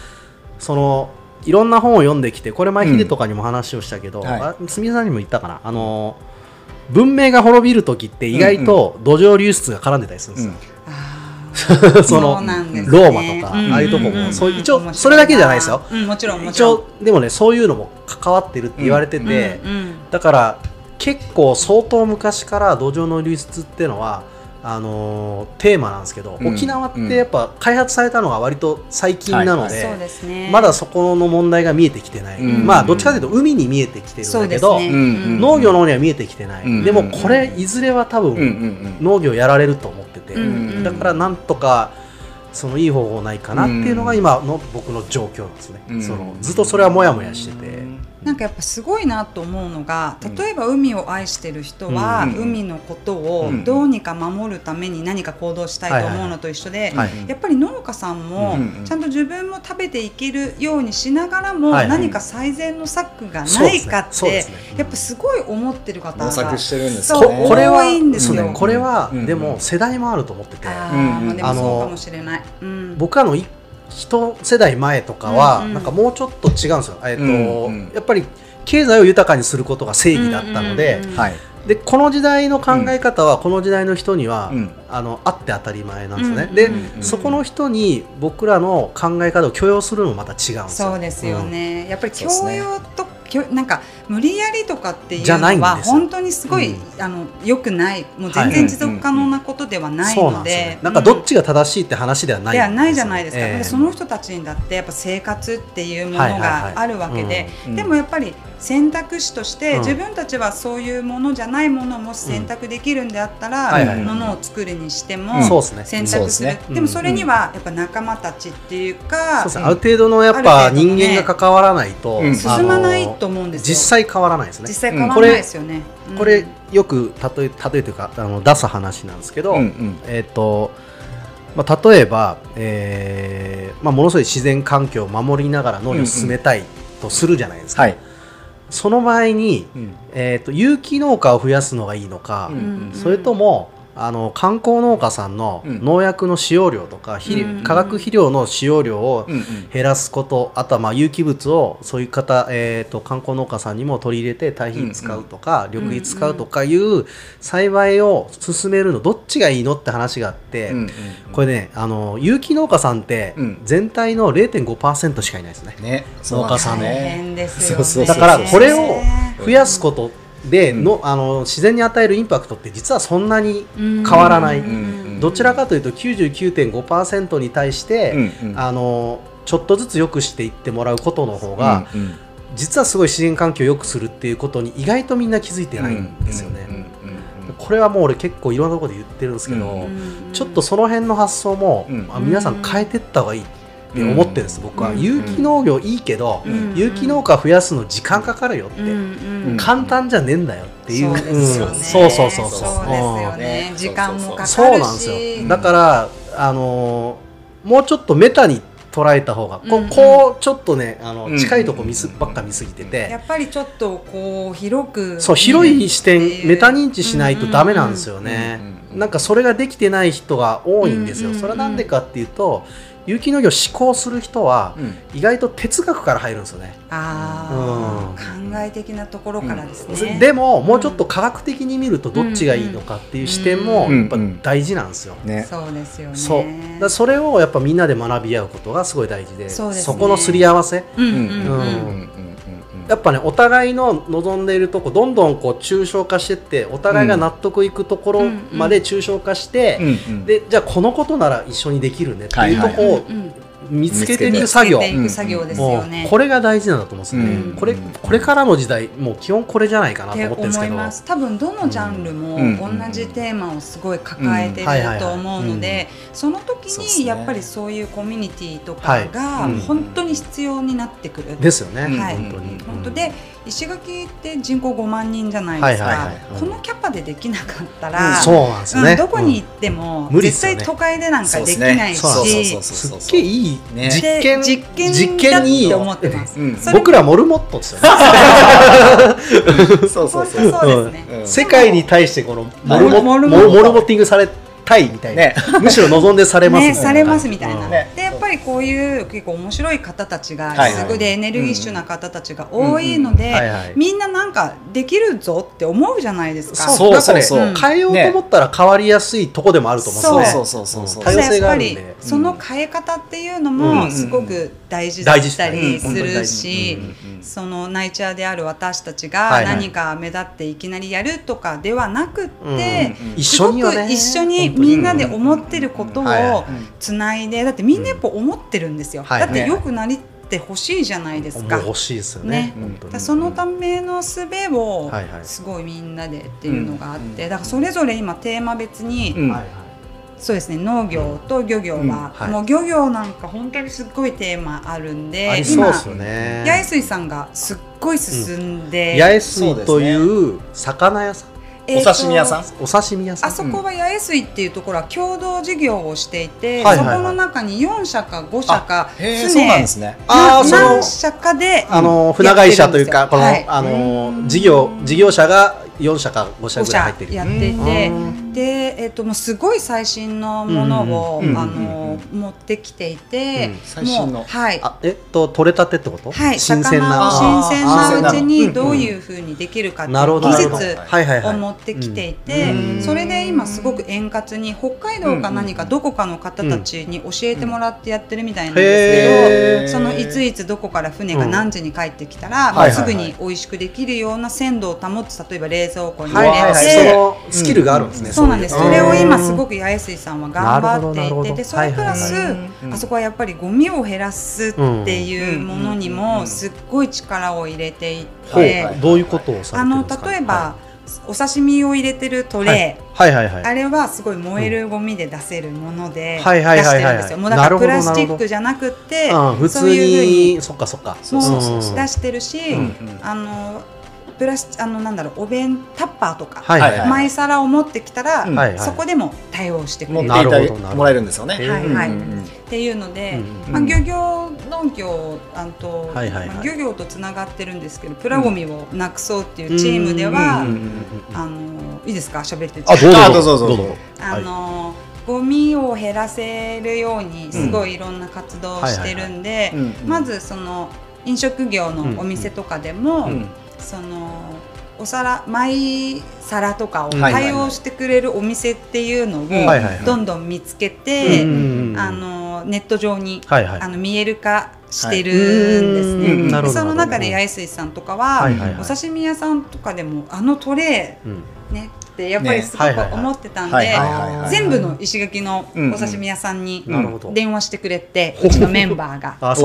そのいろんな本を読んできてこれ前ヒデとかにも話をしたけど、はい。あすみれさんにも言ったかな？あの文明が滅びる時って意外と土壌流出が絡んでたりするんですよ、あー そのうなんですね。ローマとかうん。ああいうとこも。んんそう一応それだけじゃないですよ。うん、もちろんもち一ろん。応でもねそういうのも関わってるって言われてて、うんうん。だから結構相当昔から土壌の流出っていうのはあのーテーマなんですけど、うん。沖縄ってやっぱ開発されたのが割と最近なので、そうですね。まだそこの問題が見えてきてない、うん。まあどっちかというと海に見えてきてるんだけど、ね。うん農業の方には見えてきてない、うんでもこれいずれは多うんうんう分ん。農業やられると思ってて、うんうんだからなんとかそのいい方法ないかなっていうのが今の僕の状況なんですね、うん。そのずっとそれはモヤモヤしてて、なんかやっぱすごいなと思うのが例えば海を愛してる人は、うん海のことをうんどうにか守るために何か行動したいと思うのと一緒で、はい。やっぱり農家さんもうんちゃんと自分も食べていけるようにしながらも何か最善の策がないかってやっぱすごい思ってる方が模索してるんですここれは多いんですよ。そうね。これは、うん。でも世代もあると思ってて、あのそうかもしれない。うん。僕らの一一世代前とかは、うんうん。なんかもうちょっと違うんですよ、えっとうんうん。やっぱり経済を豊かにすることが正義だったので,、うんうんでこの時代の考え方はこの時代の人には、うん。あのあって当たり前なんですね、うんで、うんうん。そこの人に僕らの考え方を許容するのもまた違うんですよ。そうですよ、ね、やっぱり教養と、なんか無理やりとかっていうじゃないんのは本当にすごい、うあの良くない。もう全はい。然持続可能なことではうんないので。なんかどっちが正しいって話ではないではないじゃないですか、ええ。でその人たちにだってやっぱ生活っていうものがあるわけで、うん。でもやっぱり選択肢として、うん。自分たちはそういうものじゃないものも選択できるんであったら、ものを作るにしても、うん。そうですね。選択する、ですね。でもそれにはやっぱ仲間たちっていうか、ある程度のやっぱ人間が関わらないと、うん。進まないと思うんですよ。実際変わらないですね。実際変わらないですよね。うん。これよく例え例えというかあの出す話なんですけど、うんうん。えっ、と、まあ、例えば、えーまあ、ものすごい自然環境を守りながら農業を進めたいとするじゃないですか、はい。その場合に、うん。えー、と有機農家を増やすのがいいのか、うん。それともあの観光農家さんのうん。農薬の使用量とか、うん。化学肥料の使用量をうんうん。減らすことあとはまあ有機物をそういう方、えー、と観光農家さんにも取り入れて堆肥使うとか、緑肥使うとかいう栽培を進めるのどっちがいいのって話があって、うんうんこれねあの有機農家さんってうん。全体の0.5%しかいないですね。ね。農家さん。大ね。だからこれをね。増やすことでうん。の,、あの自然に与えるインパクトって実はそんなに変変わらない。ん。どちらかというと99.5%に対して、あのちょっとずつ良くしていってもらうことの方が、実はすごい自然環境を良くするっていうことに意外とみんな気づいてないんですよね。うんうんうんこれはもう俺結構いろんなところで言ってるんですけど、うん。ちょっとその辺の発想も、う皆さん変えてった方がいい。って思ってるんです、僕は、うん。有機農業いいけど、うん。有機農家増やすの時間かかるよって、うんうん。簡単じゃねえんだよっていう。そうそうそうそうそう。そうですようん。ね時間もかかるし。そうなんですよ。だからあのーもうちょっとメタに捉えた方がこ,、こうちょっとねあのうん。近いとこ見すばっか見すぎてやて、っぱりちょっとこう広くそう広い視点メタ認知しないとダメなんですようんねうんうんなんかそれができてない人が多いんですよ、うんうんうん。それはなんでかっていうと有機農業を志向する人はうん。意外と哲学から入るんですよね、ああ、考え的なところからですね、でももうちょっと科学的に見るとどっちがいいのかっていう視点もうん。やっぱ大事なんですよ、ね。そうですよね。そう。だそれをやっぱみんなで学び合うことがすごい大事でそうですね。このすり合わせ。うん。うんやっぱねお互いの望んでいるとこどんどんこう抽象化してってお互いが納得いくところまで抽象化して、うんうん。でじゃあこのことなら一緒にできるねっていうとこを見つけていく作業、ね、うこれが大事なんだと思うんですよね、うん。これこれからの時代もう基本これじゃないかなと思ってるんですけど。思います。多分どのジャンルもうん。同じテーマをすごい抱えてると思うのでその時にやっぱりそういうコミュニティとはい。かがうん本当に必要になってくる。ですよね、はい。本当に、本当で石垣って人口5万人じゃないですか、このキャパでできなかったうん。ら、そうなんね、うんどこに行っても無理っすよね。絶対都会でなんかできないし、すっげえいいね実で験、実験実験に思よってます。僕らモルモットですよね。そうそうそうそう。ですね。うん。世界に対してこのモルモモルモッティングされたいみたいな、ね。むしろ望んでされますみたいな。ね、されますみたいな、でやっぱりこういう結構面白い方たちが、すごいでエネルギッシュな方たちが多いので、みんななんかできるぞって思うじゃないですか。そうそうそう。変えようと思ったら変わりやすいとこでもあると思うんですよねそうそうそう。そう多様性があるん。やっぱりでその変え方っていうのうんもすごく大事だったりするしねうんうん。そのナイチャーである私たちが何か目立っていきなりやるとかではなくって、すごく一緒にみんなで思ってることをつないでだってみんなやっぱ思ってるんですよ、はいだって良くなりってほしいじゃないですか。欲しいですよね。ね。そのための術をすごいみんなでっていうのがあって、だからそれぞれ今テーマ別に、うん。はいはいそうですね農業と漁業は、うんはい。もう漁業なんか本当にすっごいテーマあるんでありそう今八重水さんがすっごい進んで、八重水という魚屋さん？えーとお刺身屋さん？お刺身屋さん？あそこは八重水っていうところは共同事業をしていて、はいはいはい。そこの中に4社か5社かそうなんですね。あ何社かであの船会社というかこの、やってるんですよ。あのはい。事業事業者が4社か5社ぐらい入ってる。5社やっていてうんで、えっともうすごい最新のものを、うんうんあうんうんうんの持ってきていて、うん最新のもうはい。えっと取れたてってことはい、新鮮な魚を新鮮なうちにどういうふうにできるかっていう技術を持ってきていてそれで今すごく円滑に北海道か何かどこかの方たちに教えてもらってやってるみたいなんですけど、そのいついつどこから船が何時に帰ってきたら、うんはいはいはいすぐに美味しくできるような鮮度を保つ例えば冷蔵庫に入れて、はいはいそのスキルがあるんですね、そうなんです。いそれを今すくごく八重水さんは頑張っていて、でそれプラス、あそこはやっぱりゴミを減らすっていうものにうんもすっごい力を入れていて、どういうことをあの例えば、お刺身を入れてるトレー、はい、はいはいはい。あれはすごい燃えるゴミで出せるもので出してるんですよ。もうだからプラスチックじゃなくて、そういうふうににそっかそっか。そうそうそう出してるし、うん。あのプラスあのなんだろうお弁タッパーとか、はいはいはい、前皿を持ってきたら、うん。はいはい。そこでも対応してくれる。持っていただなるほどなるほど。もらえるんですよね。はいはい。うんうんうん。っていうので、うんまあ、漁業農業あと、はいはいはい。まあ、漁業とつながってるんですけどプラゴミをなくそうっていうチームでは、うん。うんうんうんあのいいですか？喋ってて。あどうぞあどうぞ。どうぞあのゴミを減らせるようにすごいいろんな活動をしてるんでうんうんうんまずその飲食業のお店とかでも、うんそのお皿マイ皿とかをはいはいはい。対応してくれるお店っていうのをはいはいはい。どんどん見つけて、うんあのネット上にはいはい。あの見える化してるんですはい。ね。うんなるほどでその中で八重水さんとかは、はいはいはい。お刺身屋さんとかでもあのトレうん。ーねってやっぱりすごく思ってたんはいで全部の石垣のうんお刺身屋さんに電話してくれて、う。ちのメンバーが。あ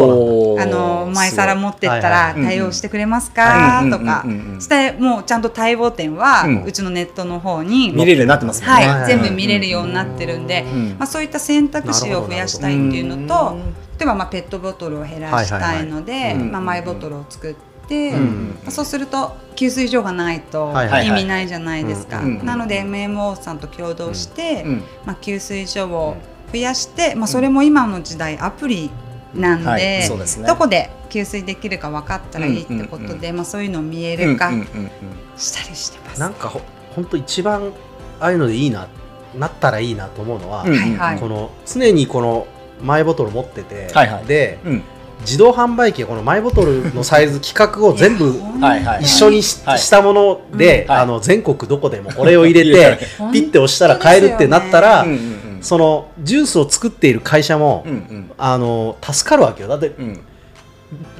の前皿持ってったはいらはい。対応してくれますはいかとか。してもうちゃんと待望点はうちのネットの方に見れるようになってます。はい、全部見れるようになってるんで、うんまあ、そういった選択肢を増やしたいっていうのと例えばまあペットボトルを減らしたいので、うん。まあ、マイボトルを作って、そうすると給水所がないと意味ないじゃないですか。なので MMO さんと共同して、うんまあ、給水所を増やして、まあ、それも今の時代アプリなんで,、はい。そうですね。どこで給水できるか分かったらいいってことで、まあ、そういうのを見える化したりしてます。なんかほほんと一番ああいうのでいいななったらいいなと思うのは、うんはいはい。この常にこのマイボトル持ってて、はいはい。でうん自動販売機がこのマイボトルのサイズ規格を全部 はいはい一緒にし,、はい。たもので、あの全国どこでもこれを入れて ピッて押したら買えるってなったら、うんうんそのジュースを作っている会社も、うんうん。あの助かるわけよ。だってうん。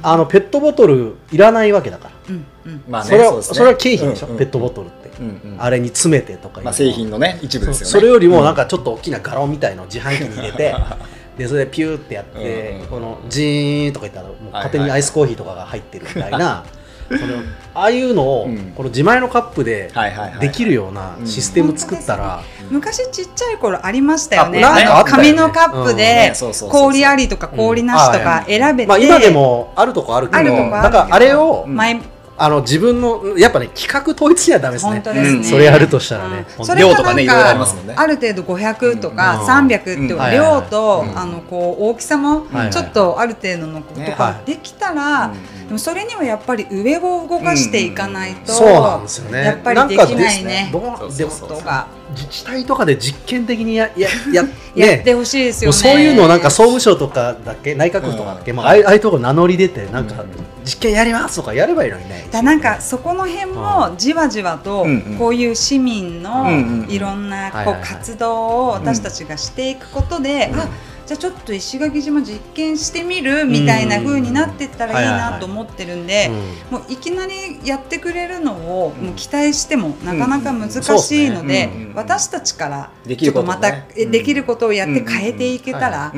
あのペットボトルいらないわけだから、うんうん。まあねそれはうですね。それは経費でしょ、うんうん。ペットボトルって、うんうん。あれに詰めてとかまあ製品のね一部ですよね。そそれよりもなんかちょっと大きなガロンみたいのを自販機に入れて でそれでピューってやって、うんうんこのジーンとか言ったらもう勝手にアイスコーヒーとかが入ってるみたいな、そのああいうのを、うんこの自前のカップではいはいはいはいできるようなシステム作ったら、昔ちっちゃい頃ありましたよね。あなんかあったよね。紙のカップうんで氷ありとか氷なしとか選べて、まあ、今でもあるとこあるけどあるとこあるけど。だからあれを、うん。前あの自分のやっぱね企画統一にはダメですね。本当ですね、うん。それやるとしたらね、量とかねいろいろありますもんね。ある程度500とかうん。300って量と、うん。あのこう大きさもはいちょっとある程度のことねがはいできたら、うんでもそれにはやっぱり上を動かしていかないと、そうなんですよね。やっぱりできないね。どうでが自治体とかで実験的にや やややってほしいですよね。もうそういうのをなんか総務省とかだっけ内閣府とかだっけ、うん。まあ、ああいうとこ名乗り出てなんかうん。実験やりますとかやればいいのにね。だなんかそこの辺もじわじわとこういう市民のいろんなこう活動を私たちがしていくことで、うん。あじゃあちょっと石垣島実験してみるみたいな風になってったらいいなと思ってるんで、もういきなりやってくれるのをもう期待してもなかなか難しいので私たちからできちょっとまることをねたえできることをやって変えていけたらっ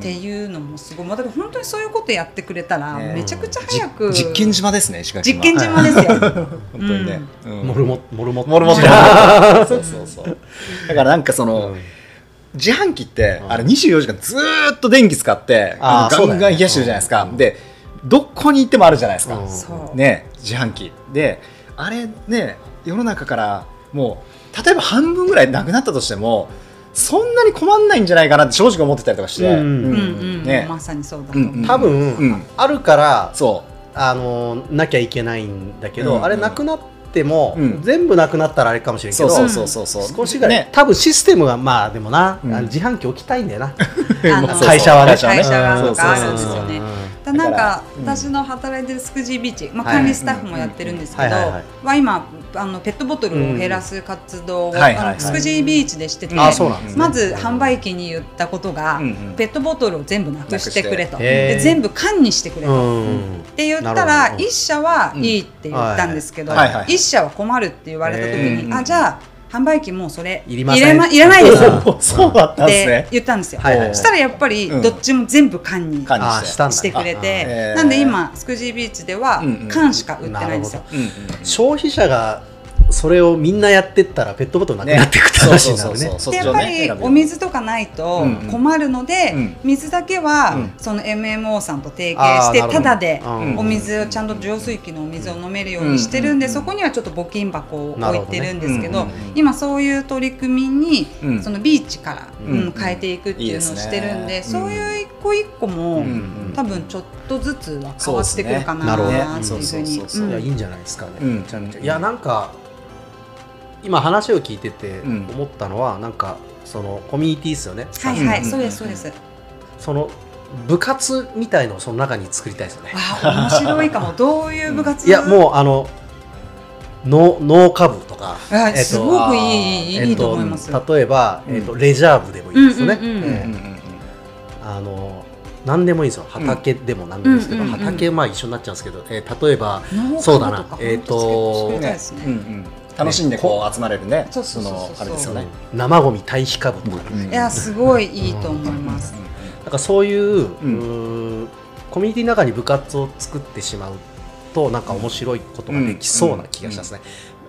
ていうのもすごい、まあ、だから本当にそういうことやってくれたらねめちゃくちゃ早くじ実験島ですね石垣島。実験島ですよ。本当にね、うん。モルモモルモモルモ そうそうそう。だからなんかその、うん自販機って、うん。あれ24時間ずーっと電気使ってガンガン冷やしてるじゃないですか、でどこに行ってもあるじゃないですか、ね自販機。であれね世の中からもう例えば半分ぐらいなくなったとしてもそんなに困んないんじゃないかなって正直思ってたりとかして、うん。うんうんね。まさにそうだと思う。多分、うん。あるからそあのなきゃいけないんだけど、うんうんあれなくなってっても、うん。全部なくなったらあれかもしれんけどそうそうそうそうそう。少しぐらい、ね。多分システムがまあでもな、自販機置きたいんだよな。会社はね。会社ですよね。だだなんか私の働いてるスクジービーチ、まあ、はい。管理スタッフもやってるんですけどは今あのペットボトルを減らす活動を、うんはいはいはい。あのスクジービーチでしてて、まず販売機に言ったことが、うんうん。ペットボトルを全部なくしてくれと。で全部缶にしてくれと。うん。って言ったならるほど。一社はいいって言ったんですけどうんはいはい。一社は困るって言われた時へにー。あじゃあ販売機もうそれいりまいらないです。よおそうだったんですってね言ったんですよ。はいはい。そしたらやっぱりうん。どっちも全部缶に管理して。あしたんだしてくれて、なんで今スクジービーチでは缶しか売ってないんですよ。うんうん。消費者がそれをみんなやってったらペットボトルなくなっていくって話になるね。でやっぱりお水とかないと困るので、うん水だけは、うん。その MMO さんと提携してあーなるほど。タダでうん。お水をちゃんと浄水器のお水を飲めるようにしてるんで、うんそこにはちょっと募金箱を置いてるんですけど今そういう取り組みに、うん。そのビーチから、変えていくっていうのをしてるんでそういう一個一個も、多分ちょっとずつは変わってくるかなっていうふうにいやいいんじゃないですかね、いやなんか今話を聞いててうん。思ったのは、なんかそのコミュニティですよね、はいはい、うんそうですそうです。その部活みたいのをその中に作りたいですよね。面白いかも。どういう部活？いやもうあの農農家部とか、あえっとすごくいいいい,、えっといいと思います。例えば、うん。えっとレジャー部でもいいですよね、うんうんうん。ええうんうんうん。あの何でもいいですよ。畑でも何でもいいですけど、うんうんうんうん畑まあ一緒になっちゃうんですけど、えー例えばそうだな。えーと楽しんでこう集まれるねそうそうそうそう。のあれですよね。生ゴミ堆肥化部とか、うん。いやすごいいいと思います。なんかそういう,、ううコミュニティの中に部活を作ってしまうとなんか面白いことができそうな気がしますね、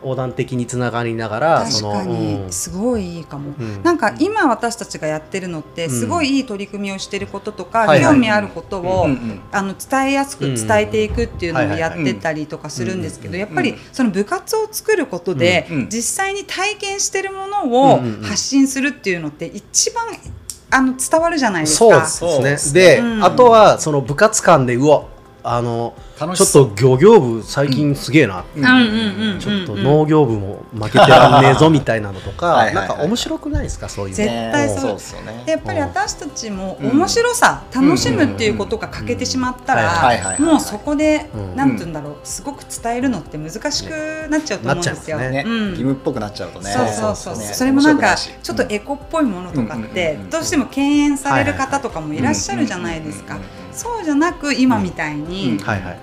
横断的につながりながら確かに。うん。すごいいいかも。うん。なんか今私たちがやってるのってうん。すごいいい取り組みをしてることとか、はいはい。興味あることを、うんうんあの伝えやすく伝えていくっていうのをうんやってたりとかするんですけどうんやっぱりその部活を作ることでうんうん実際に体験してるものをうんうんうん。発信するっていうのって一番あの伝わるじゃないですか。そうですね。で、うん。あとはその部活間でうわあのちょっと漁業部最近すげえな、うん。うんうんうんうんちょっと農業部も負けてらんねえぞみたいなのとかなんか面白くないですかそういうの。絶対そう。そうですよね。でやっぱり私たちも面白さ、楽しむっていうことが欠けてしまったうん。らもうそこで、うん。なんて言うんだろうすごく伝えるのって難しくなっちゃうと思うんですよ。ね。うん。義務っぽくなっちゃうとね。そうそうそう、ね。それもなんかちょっとエコっぽいものとかっうんうんてうんうんどうしても敬遠される方とかもいらっしゃるじゃないですか。うんうんうんそうじゃなく今みたいに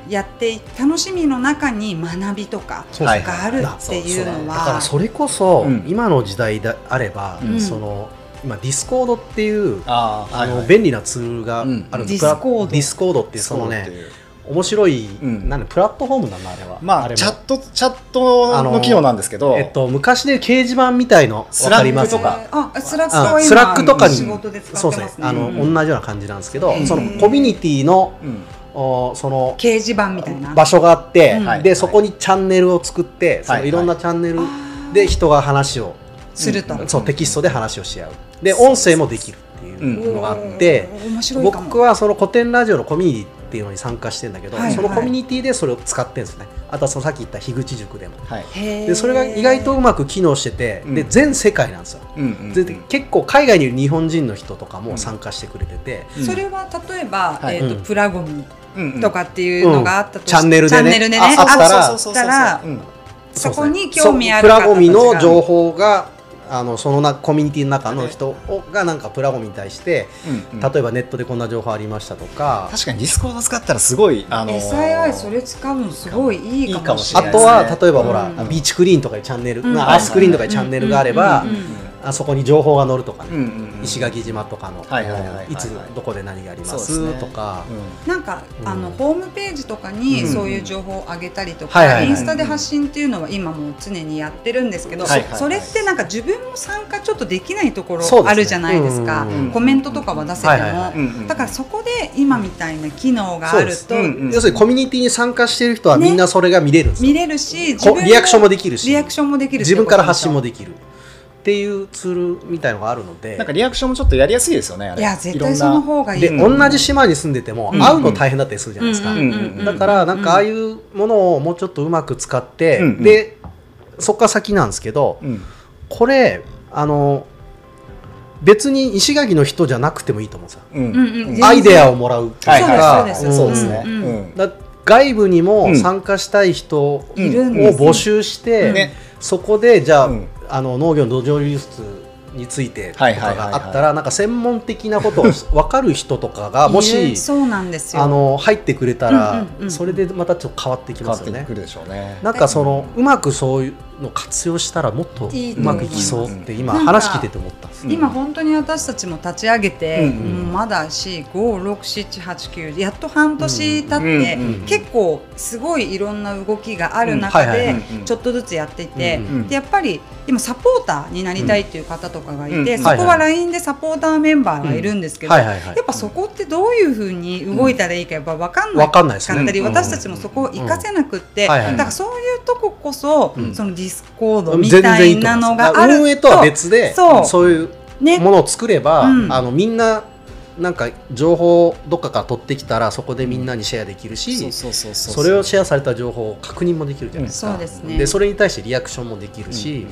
やって楽しみの中に学びとかがあるっていうのだからはそれこそ、うん。今の時代であれば、うん。その今 Discord っていうあの、便利なツールがあるんうん。です、 Discord Discord っていう。そのね面白い、うん。なんでプラットフォームなんだあれは。まれも。あチャットチャットの機能なんですけど。えっと、昔で掲示板みたいの Slack わか？りますとか。あ Slack はあ Slack とかに今仕事で使そうってますね。ですね。あの、うん。同じような感じなんですけど、うん。そのコミュニティのうん。おその掲示板みたいな。場所があって、でそこにチャンネルを作って、そのいろんなチャンネルで人が話を、すると、そうテキストで話をし合う。で音声もできるっていうのがあって、僕はその古典ラジオのコミュニティっていうのに参加してるんだけど、はい。はいそのコミュニティでそれを使ってるんですね。あとはそのさっき言った樋口塾でも。はい。でそれが意外とうまく機能してて、でうん。全世界なんですよ。うんうんで結構海外にいる日本人の人とかも参加してくれてて、うん。それは例えば、はい。えーとうん。プラゴミうんうん。とかっていうのがあったとしチャンネルでね。チャンネルでね。ああったらそこに興味あるプラゴミの情報があのそのなコミュニティの中の人をがなんかプラゴミに対して、うんうん。例えばネットでこんな情報ありましたとか、確かに Discord 使ったらすごいあのー SII それ使うのすごいいいかもしあれない。とは例えばほら、うん。ビーチクリーンとかいうチャンネル、うん。なアースクリーンとかいうチャンネルがあれば、うんうんうんうんあそこに情報が載るとかね、うんうんうん。石垣島とかの、はいはいはいはいはい。いつどこで何がありますとか。なんか、うん。あのホームページとかにうん。そういう情報を上げたりとか、はいはいはい。インスタで発信っていうのは今もう常にやってるんですけど、はいはいはい。それってなんか自分も参加ちょっとできないところあるじゃないですか。うんコメントとかは出せても、はいはいはい。うんうんだからそこで今みたいな機能があると、そうです。うん要するにコミュニティに参加している人はみんなそれが見れるんですよ、見れるしこリアクションもできるし。リアクションもできる自分から発信もでできるっていうツールみたいのがあるので。なんかリアクションもちょっとやりやすいですよねいや絶ろんな。対その方がいい。で、うん同じ島に住んでてもうん。会うの大変だったりするじゃないですか、だからなんかああいうものをもうちょっとうまく使って、うんうん。でそっから先なんですけどうん。これあの別に石垣の人じゃなくてもいいと思うんですよ。うん。うんうん。アイデアをもらうってはいいうはいかはいそうです。そうですね。だ外部にも参加したい人を募集して、ね。そこでじゃあ,、うんあの農業の土壌流出についてとかがあったらなんか専門的なことを分かる人とかがもいしるそうなんですよ。あの入ってくれたら、うんうんうん。それでまたちょっと変わってきますよね。ってく。るでしょうね。なんかそのうまくそういうの活用したらもっといいうまくいきそうって今話聞いてて思った。んです。うん今本当に私たちも立ち上げて、まだ45678やっと半年経って、結構すごいいろんな動きがある中でちょっとずつやっていて、でやっぱり今サポーターになりたいっていう方とかがいて、そこは LINE でサポーターメンバーがいるんですけど、やっぱそこってどういうふうに動いたらいいかやっぱ分かんないわかんないですね。かったり、うん。私たちもそこを活かせなくって、だからそういうとここそ、うん。その Discord み全たいなのがあると。運営とは別でそうそう。いうね。ものを作れば、うん。あのみんななんか情報をどっかから取ってきたらそこでみんなにシェアできるし、そうそうそうそうそれをシェアされた情報を確認もできるじゃないですか。そうですね。でそれに対してリアクションもできるし、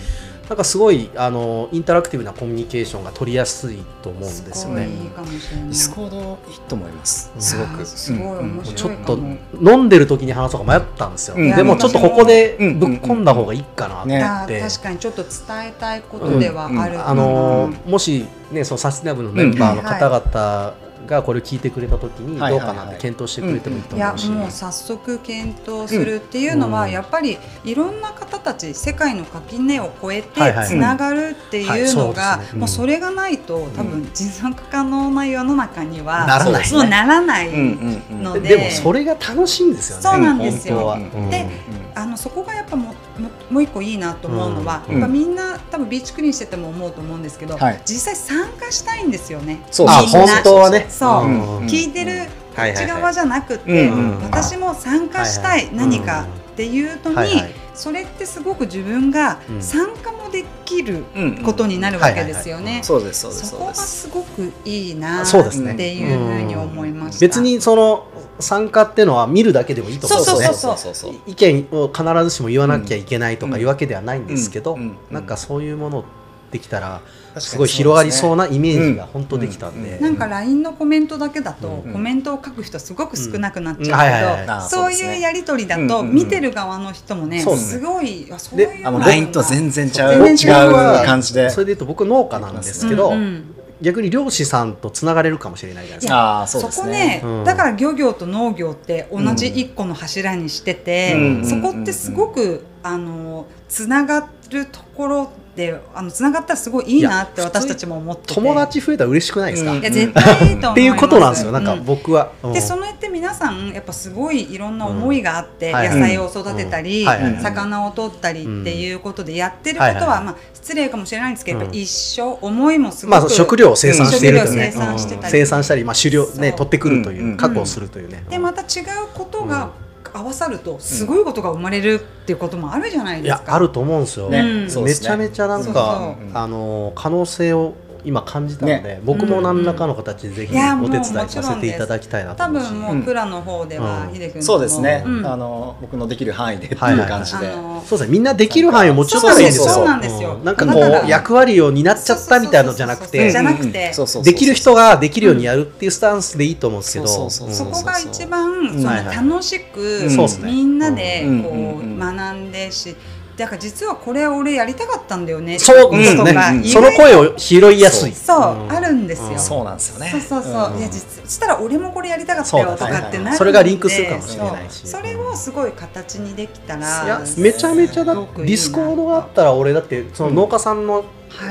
なんかすごいあのインタラクティブなコミュニケーションが取りやすいと思うんですよね。 Discord いいと思います。うん。すごく。すごいう白いちょっと飲んでる時に話そうか迷ったんですよ。うんでもちょっとここでぶっ込んだ方がいいかなって。ねいや確かにちょっと伝えたいことではある。あのもしねそのサスティナブルのメンバーの方々がこれを聞いてくれた時にはいどうかなって検討してくれてもいいといや思うし、もう早速検討するっていうのは、うん。やっぱりいろんな方たち世界の垣根を越えてつながるっていうのがもうそれがないと多分持続可能な世の中にはならないもうならないうんうん。うんのででもそれが楽しいんですよね。そうなんですよ。本当は。うん。であのそこがやっぱもももう一個いいなと思うのは、うん。やっぱみんな多分ビーチクリーンしてても思うと思うんですけど、はい。実際参加したいんですよね。あそうそう本当はね。そう、うん。聞いてるこはいっち側じゃなくて、私も参加したい何かっていうのに、それってすごく自分がうん。参加もできるうんことになるわけですよね。そうですそうですそこがすすごくいいなっていうふうに思いました。別にその参加っていうのは見るだけでもいいと思うんですよね。そうそうそう意見を必ずしも言わなきゃいけないとかいうわけではないんですけど、うんうん。なんかそういうものできたらすごい広がりそうなイメージがうん本当できたんで、うんなんか LINE のコメントだけだと、うんコメントを書く人すごく少なくなっちゃうけどそういうやり取りだと見てる側の人もねすねすごいあそういうであの LINE とは全然違う全然違う違う感じで。それで言うと僕農家なんですけど、うんうん。逆に漁師さんとつながれるかもしれないじゃないですか。ああそうそこですね。ね、うん。だから漁業と農業って同じ一個の柱にしてて、うんそこってすごく、あのつながるところであのつながったらすごいいいなって私たちも思ってて。友達増えたら嬉しくないですか、うん。いや絶対いいと思います。っていうことなんですよ。なんかうん。僕は。うん。でそのやって皆さんやっぱすごいいろんな思いがあって、うん。はい野菜を育てたり、魚を取ったりっていうことでやってることは、はいはい。まあ、失礼かもしれないんですけど、うん。一緒思いもすごく、まあ、食料を生産しているとね、生産してたり。まあ、狩猟ね取ってくるという、うん。確保するというね。でまた違うことが合わさるとすごいことが生まれるっていうこともあるじゃないですか。やあると思うんですよ、ねうんそうめちゃめちゃなんかあの可能性を今感じたので、ね。僕も何らかの形でぜひお手伝いさせていただきたいなと多思うし、分もう蔵の方ではうん。秀君そうですね、うん。あの僕のできる範囲でっていうはいはい感じで、そうですね。みんなできる範囲を持ち寄ったらいいんですよ。そうなんですよ。なんかこう役割を担っちゃったみたいなのじゃなくてできる人ができるようにやるっていうスタンスでいいと思うんですけど。そこが一番うんその楽しくみんなでうんこうんうんう学んでしだから実はこれ俺やりたかったんだよね。そうね、その声を拾いやすい。そううん。あるんですよ。そうなんですよね。そうそうそう、んいや実そしたら俺もこれやりたかったよとかってなるそれがリンクするかもしれないし。それをすごい形にできたら。めちゃめちゃだ Discord があったら俺だってその農家さんの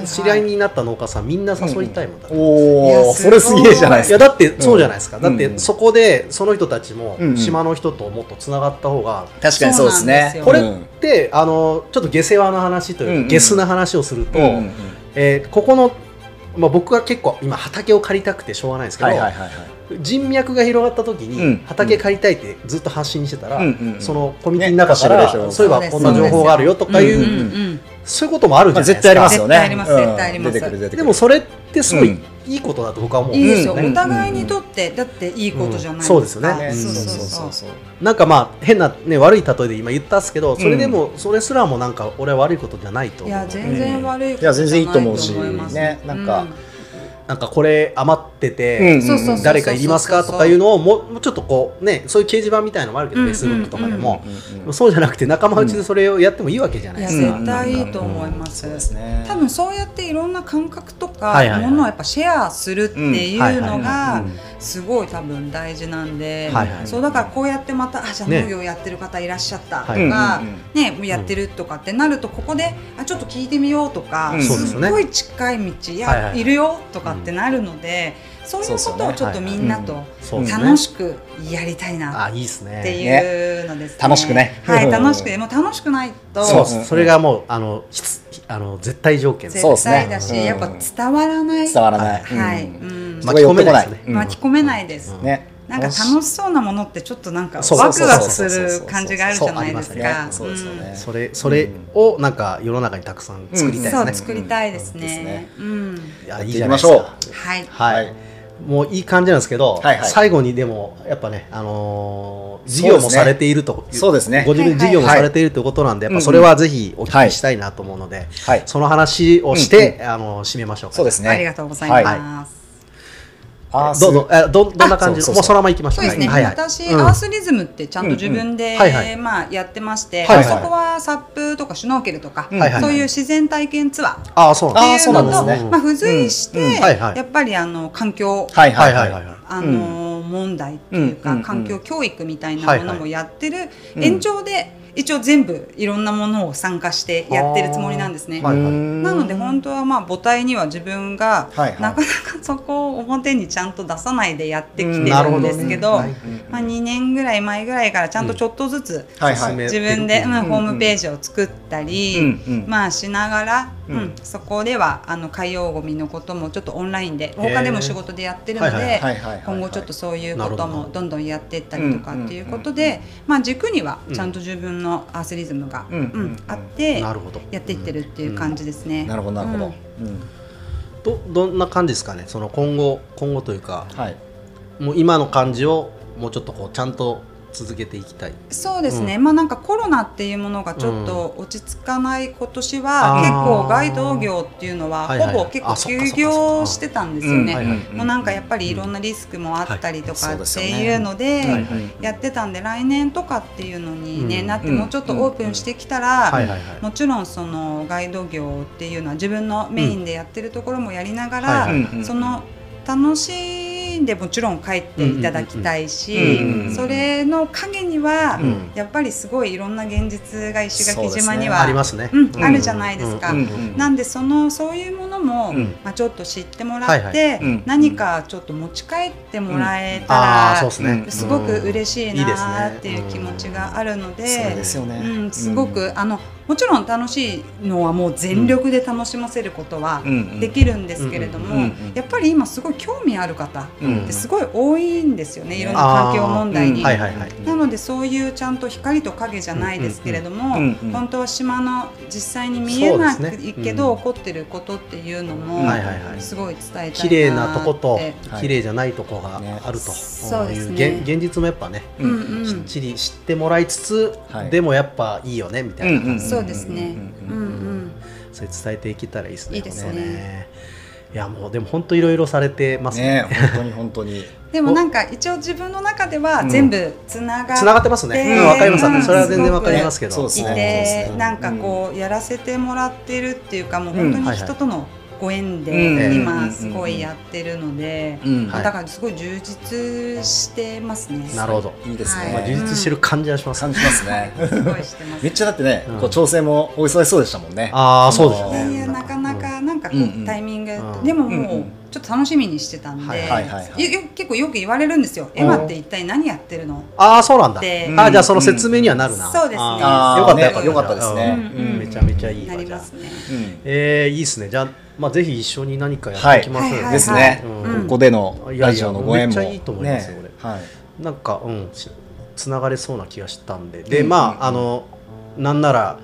知り合いになった農家さんみんな誘いたいもんだって、いおやおそれすげえじゃないですか。いやだってそうじゃないですか、うん。だってそこでその人たちも島の人ともっとつながった方が、確かにそうですね。これうんってあのちょっと下世話な話というか、うんうん。ゲスな話をすると、えーここの、まあ、僕は結構今畑を借りたくてしょうがないんですけど、人脈が広がった時に、うん。畑借りたいってずっと発信してたら、そのコミュニティの中かねら、そういえばこんな情報があるよとかいう、そういうこともあるじまあ、ゃないですか、絶対ありますよね。絶対ありますうん。絶対あります。出てくる出てくる。でもそれってすごいうん。いいことだと僕は思う、いいですよ、うん。お互いにとってだっていいことじゃないですか、うん。そうですよね。ねそうそうそう。なんかまあ変な、ね、悪い例えで今言ったんですけどそれでも、それすらもなんか俺は悪いことじゃないと思う。いや全然悪いこといや全然いいと思うしじゃないと思いますねなんかなんかこれ余ってて、誰かいりますかとかいうのをもうもうちょっとこうねそういう掲示板みたいのもあるけど、うん Facebook とかでも、うんうん。そうじゃなくて仲間内でそれをやってもいいわけじゃないですか。絶対いいと思います、多分そうやっていろんな感覚とかものをやっぱシェアするっていうのがすごい多分大事なんで、そうだからこうやってまたあじゃあね。農業やってる方いらっしゃったとか、ねもうやってるとかってなるとここであちょっと聞い。てみようとか、うんそうですっごい近い道いや、いるよとかってなるので、そういうことをちょっとみんなと楽しくやりたいなあいいですね。っていうのですね。楽しくね。はい、う ん楽しくもう楽しくないとそれがもうあの必あの絶対条件絶対だし、うんやっぱ伝わらない。伝わらない。はい、巻き込めないですね。うん巻き込めないです。ねなんか楽しそうなものってちょっとなんかワクワクする感じがあるじゃないですか。そうですよね。それそれをなんか世の中にたくさん作りたい。ですねそう。作りたいですね。ね。うん。いいきいいじゃないですましょうか。はい。はい、はいもういい感じなんですけど、はいはい。最後にでもやっぱね、あのー事業もされているとそうですね。ご自分で事業もはいされているということなんで、はいやっぱそれはぜひお聞きしたいなと思うので、はい。その話をして、あの締めましょうか。そうですね。ありがとうございはい。ます。どうぞ、えどどんな感じ？もうそのまま行きましょう。そうですね、はいはい。私、うん。アースリズムってちゃんと自分で、うんうん。はいはい。まあ、やってまして、はいはい。そこはサップとかシュノーケルとか、はいはい。はいそういう自然体験ツアー。っああ、そうなんていうのと、ねまあ、付随して、うん。うん。はいはい。やっぱりあの環境、はいはいははいいはい。はい。あの問題っていうか、環境教育みたいなものもやってるうん。延長で一応全部いろんなものを参加してやってるつもりなんですね。はいはい。なので本当はまあ母体には自分がなかなかそこを表にちゃんと出さないでやってきてなるんですけど、はいまあ、2年ぐらい前ぐらいからちゃんとちょっとずつはいはい。進め自分で、うんうんホームページを作ったり、うんうん。まあしながら、うん。うんそこではあの海洋ごみのこともちょっとオンラインで他でも仕事でやってるので今後ちょっとそういうこともど。んどんやっていったりとかっていうことで、まあ、軸にはちゃんと自分のアースリズムが、うん。うんあってなるほど。やっていってるっていう感じですね。なるほどなるほど。ん。どどんな感じですかね？その今後今後というか、はい。もう今の感じをもうちょっとこうちゃんと続けていきたい。そうですね、まあなんかコロナっていうものがちょっと落ち着かない今年は、結構街道業っていうのはほぼ結構休業してたんですよね。もうなんかやっぱりいろんなリスクもあったりとかっていうのでやってたんで来年とかっていうのに、ねうん。なってもうちょっとオープンしてきたら。もちろんそのガイド業っていうのは自分のメインでやってるところもやりながら、その楽しでもちろん帰っていただきたいし、それの陰には、やっぱりすごいいろんな現実が石垣島にはあ。るじゃないですか。なんでそのそういうものも、まあ、ちょっと知ってもらって、何かちょっと持ち帰ってもらえた、ら、す。ごく嬉しいなっていう気持ちがあるので、うん、すごく、あのもちろん楽しいのはもう全力で楽しませることはうんできるんですけれども、やっぱり今すごい興味ある方うんってすごい多いんですよね、いろんな環境問題に。なのでそういうちゃんと光と影じゃないですけれども、本当は島の実際に見えなくそうですね。けど、うん。起こってることっていうのも、はいはいはい。すごい伝えたいな綺麗なとことはい。綺麗じゃないとこがね。あると、そうですね。いう現現実もやっぱね、うんうんきっちり知ってもらいつつ、はい。でもやっぱいいよねみたいな感じ。で、そうですね。ううんんうん。それ伝えていけたらいいですね。いいですねいやもうでも本当いろいろされてますねね。本当に本当に でもなんか一応自分の中では全部つながっつながってますね。でうんわかります。うんそれは全然わかりますけど。そうですいねて、うんなんかこうやらせてもらってるっていうかもう本当に人とのご縁でうん。今すごいやってるので、だからすごい充実してますね。なるほど。い。いですね、はいまあ充実してる感じはします。感じますね。すごいしてます。めっちゃだってね、うん。こう調整もお忙しそうでしたもんね。ああそうですよね。いやなかなかなんかこうタイミング、うん。でもうんうもうんちょっと楽しみにしてたんで、はいはいはいはい。よよ結構よく言われるんですよ「エマって一体何やってるの?」ああそうなんだ。であーじゃあその説明にはなるな。そうですね。よかったよかったよかったですね。うん。うん。めちゃめちゃいいなりますね。うんえー、いいですね。じゃあ、まあ、ぜひ一緒に何かやっていきますはですね、うん。ここでのいやいやラジオのご縁も。めっちゃいいと思いますよね。はい。なんか、うん、しつながれそうな気がしたんで、で、うん。まあ、うん。あの、なんなら、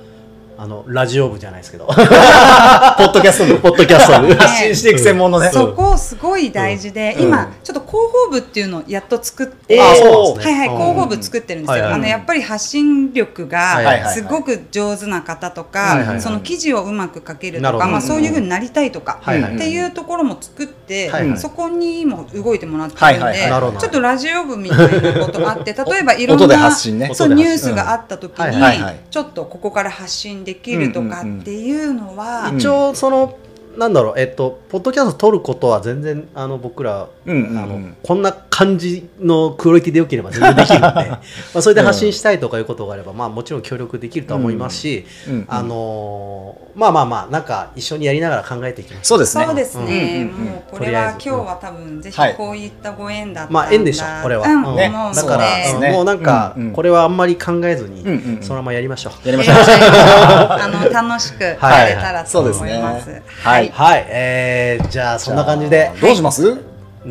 あのラジオ部じゃないですけど。ポ ポッドキャスト部。ッドキャスト部発信していく専門のね、そこすごい大事で、うん。今ちょっと広報部っていうのをやっと作って、はいはい、うん。広報部作ってるんですよ。あのやっぱり発信力がすごく上手な方とか、その記事をうまく書けるとか、まあそういう風になりたいとか、っていうところも作って、そこにも動いてもらってるんで、ちょっとラジオ部みたいなことがあって、例えばいろんなそうニュースがあった時に、ちょっとここから発信できるとかっていうのは、うん一応そのなんだろうえっとポッドキャスト撮ることは全然あの僕ら、うんうんうん。あのこんな感じのクオリティでよければ全然できるんで まあそれで発信したいとかいうことがあれば、まあもちろん協力できるとは思いますし、うんうんあのーまあまあまあなんか一緒にやりながら考えていきます。そうですね。そうですね、うんうんうん。もうこれは今日は多分ぜひはいこういったご縁だったんだ、まあ縁でしょこれは、うん。うん。ね。だから、ね。もうなんか、うんうん。これはあんまり考えずに、うんうんうん。そのままやりましょう。やりましょう。あの楽しくやはい。れたらと思います。そうですねははい。い。はい、えー、じゃあそんな感じで。どうします？何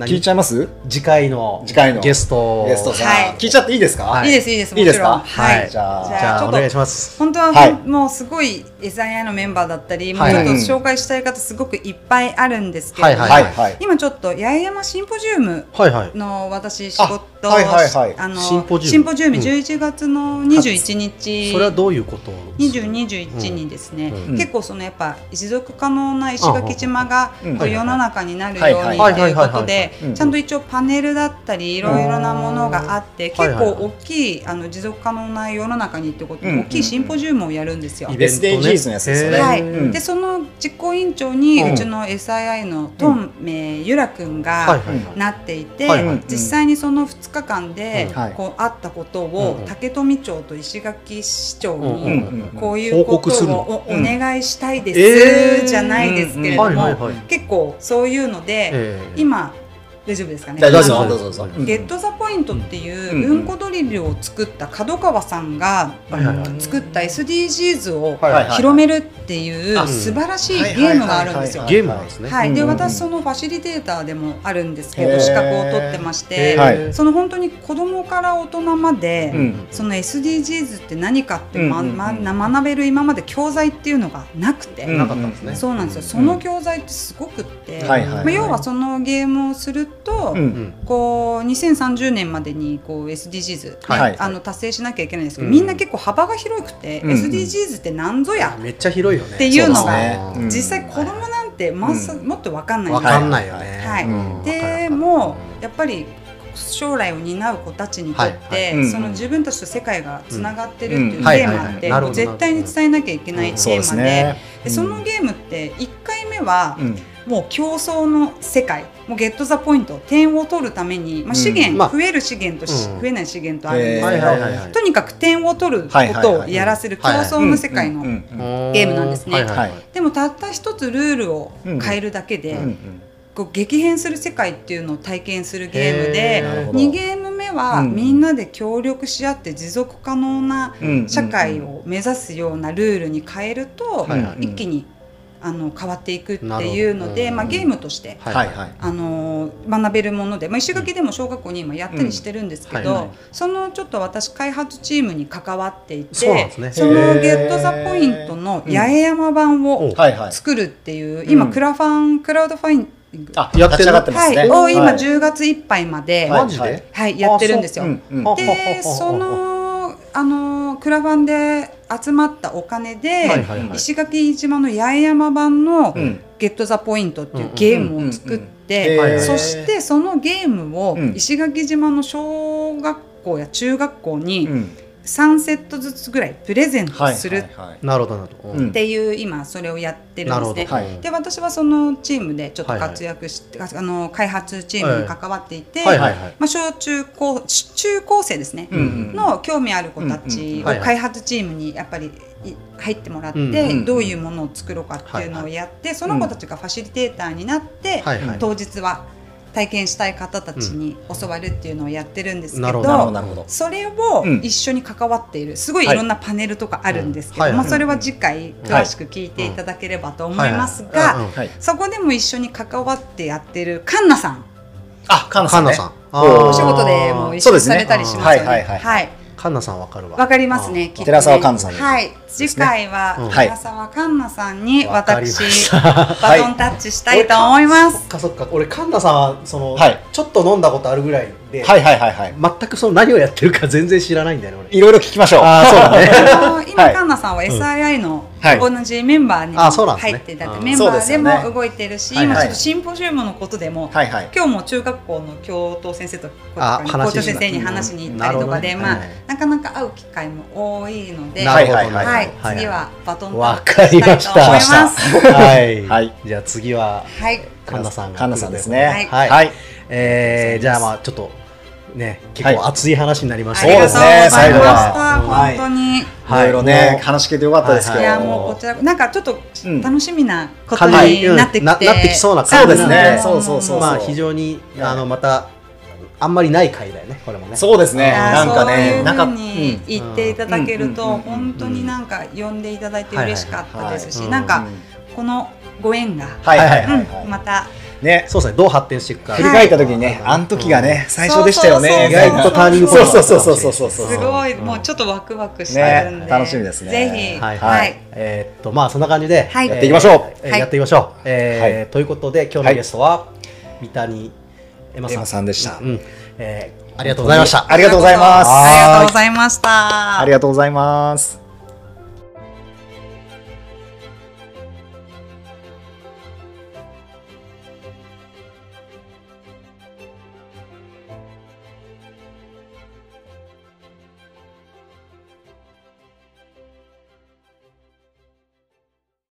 聞いちゃいます？次回の次回の。ゲスト。ゲストさん、はい。聞いちゃっていいですか、はい。いいですいいですもちろん。いい。ですかはい。じゃあ。じじゃゃあちょっとあお願いします。本当は、はい。もうすごい SII のメンバーだったり、はい。もうちょっと紹介したい方すごくいっぱいあるんですけれども、はいはいはい今ちょっと八重山シンポジウムはいはい。の私仕事あはいはいはい。あのシンポジウム？シンポジウムうん。11月の21日、それはどういうこと20、21にですね、うん結構そのやっぱ持続可能な石垣島が世の中になるようにということでちゃんと一応パネルだったりいろいろなものがあって結構大きいあの持続可能な世の中にってこと大きいシンポジウムをやるんですよ。イベントね。SDGs のやつですよね。はい、うん。でその実行委員長にうちの SII のトンメイユラ君はいがなっていて、実際にその2日間でこうあったことをうん。竹富町と石垣市長うんにこういうことをおお願いしたいでえー。すじゃないですけれども結構そういうのでえー。今大丈夫ですかね？どうぞどうぞう。ん。ゲット・ザ・ポイントっていううん。うんこドリルを作った角川さん。が作った SDGs を広めるっていうあ素晴らしいゲームがあるん。ですよ。ゲームなん。ですねはい、で私そのファシリテーターでもあるん。ですけど資格を取ってましへて、はいその本当に子供から大人まで、うん。その SDGs って何かって、まま学べる今まで教材っていうのがなくて、うん。なかったん。ですねそうなん。ですよその教材ってすごくって、まあ、要はそのゲームをすると、うん。うんこう2030年までにこう SDGs、はい。あの達成しなきゃいけないんですけど、うん。みんな結構幅が広くて、うん。うん SDGs って何ぞや、めっちゃ広いよね。っていうのが実際子供なんてまさ、うん。もっと分かんない。わかんないよね。はい。うん。でもやっぱり将来を担う子たちにとって、はい。はい。その自分たちと世界がつながってるっていうテうん。ーはい。はいマって絶対に伝えなきゃいけないテーマで,、そのゲームって1回目はうんもう競争の世界もうゲット・ザ・ポイント点を取るために、まあ、資源、うんまあ増える資源とし、うん。増えない資源とあるんですはいけど、はいはいはいとにかく点を取ることをやらせる競争の世界のゲームなんですね。でもたった一つルールを変えるだけで、こう激変する世界っていうのを体験するゲームへでーなるほど。2ゲーム目はうんみんなで協力し合って持続可能なうん社会を目指すようなルールに変えると一気にあの変わっていくっていうので、うんまあ、ゲームとして、はい。はいはい。あの学べるもので、まあ、石垣でも小学校に今やったりしてるんですけど、うんはい。はい。そのちょっと私開発チームに関わっていてそね。その Get the Point の八重山版をおはいはい。作るっていう今うん。クラファンクラウドファンディングあやってる立ち上がってますね。はい、を今はい。10月いっぱいまで、はい。マジで？はい、やってるんですよ。う。ん。うん。あでそのあのクラファンで集まったお金で、はいはいはい。石垣島の八重山版のうん「ゲット・ザ・ポイント」っていうゲームを作ってそしてそのゲームをうん。石垣島の小学校や中学校うにん3セットずつぐらいプレゼントはいするっていう今それをやってるんですね。はい。で私はそのチームでちょっとはいはい。活躍して、あの開発チームに関わっていて、小中高中高生ですね、うんうんの興味ある子たうんちを開発チームにやっぱりい入ってもらって、うんうんどういうものを作ろうかっていうのをやって、その子たちがファシリテーターになって、はいはい。当日は体験したい方たちに教わるっていうのをやってるんですけど,、それをうん。一緒に関わっているすごいい。ろんなパネルとかあるんですけど、はい。うんまあ、それは次回詳しく聞いていただければと思いますが。そこでも一緒に関わってやってるカンナさん、あカンナさんね。カンナさん。お仕事でも一緒にそうですねされたりしますよね。はいはいはい。はい。カカンナさんわかるわ。わかりますね。きっとね。寺澤環奈さんですはい。次回はうん。寺澤環奈さんにわかりま私した バトンタッチしたいと思います。そっかそっか。俺カンナさんはその、はい。ちょっと飲んだことあるぐらいで、はいはいはいはい。全くその何をやってるか全然知らないんだよね俺。いろいろ聞きましょう。あーそうだね。今、はい。カンナさんは SII のはい。同じメンバーに入っていたメンバーでも動いてるし、はいはい。今ちょっとシンポジウムのことでも、はいはい。今日も中学校の教頭先生とあ校長先生に話しに行ったりとかで、まあうんなるほどね。なかなか会う機会も多いので、はい。はいはい、はい。次はバトンタわッかりましたチしたいと思います。はい、はい。じゃあ次は。はい、カンナさんがカンナさんですね。はい。はい、はい。えーじゃあまあちょっとね結構熱い話になりましたありがとうござい。そうですね最後は。本当に。い。ろいろね話聞いてよかったですけど。いやもうこちらなんかちょっとうん。楽しみなこと感じになってきて、ななってきそうなそうですね。ん。そうそうそうまあ非常にあのまたあんまりない回だよねこれもね。そうですね。なんかねそういうふううんに言っていただけるとうん。うん。うん。うん。本当になんか呼んでいただいて嬉しかったですし、なんかうん。このご縁が、はいはいはい。また。ねそうですね。どう発展していくか、振り返った時にねあの時がね最初でしたよね。意外とターニングポイントそうそうそうそうそうそうすごいうんもうちょっとワクワクしてるんで、ね楽しみですねぜひはいはい、えーっとまあそんな感じで、やっていきましょうはいえーやっていきましょう、えーはいということで今日のゲストは、三谷エマさんでしたうんえーありがとうございましたありがとうございますありがとうございました。ありがとうございます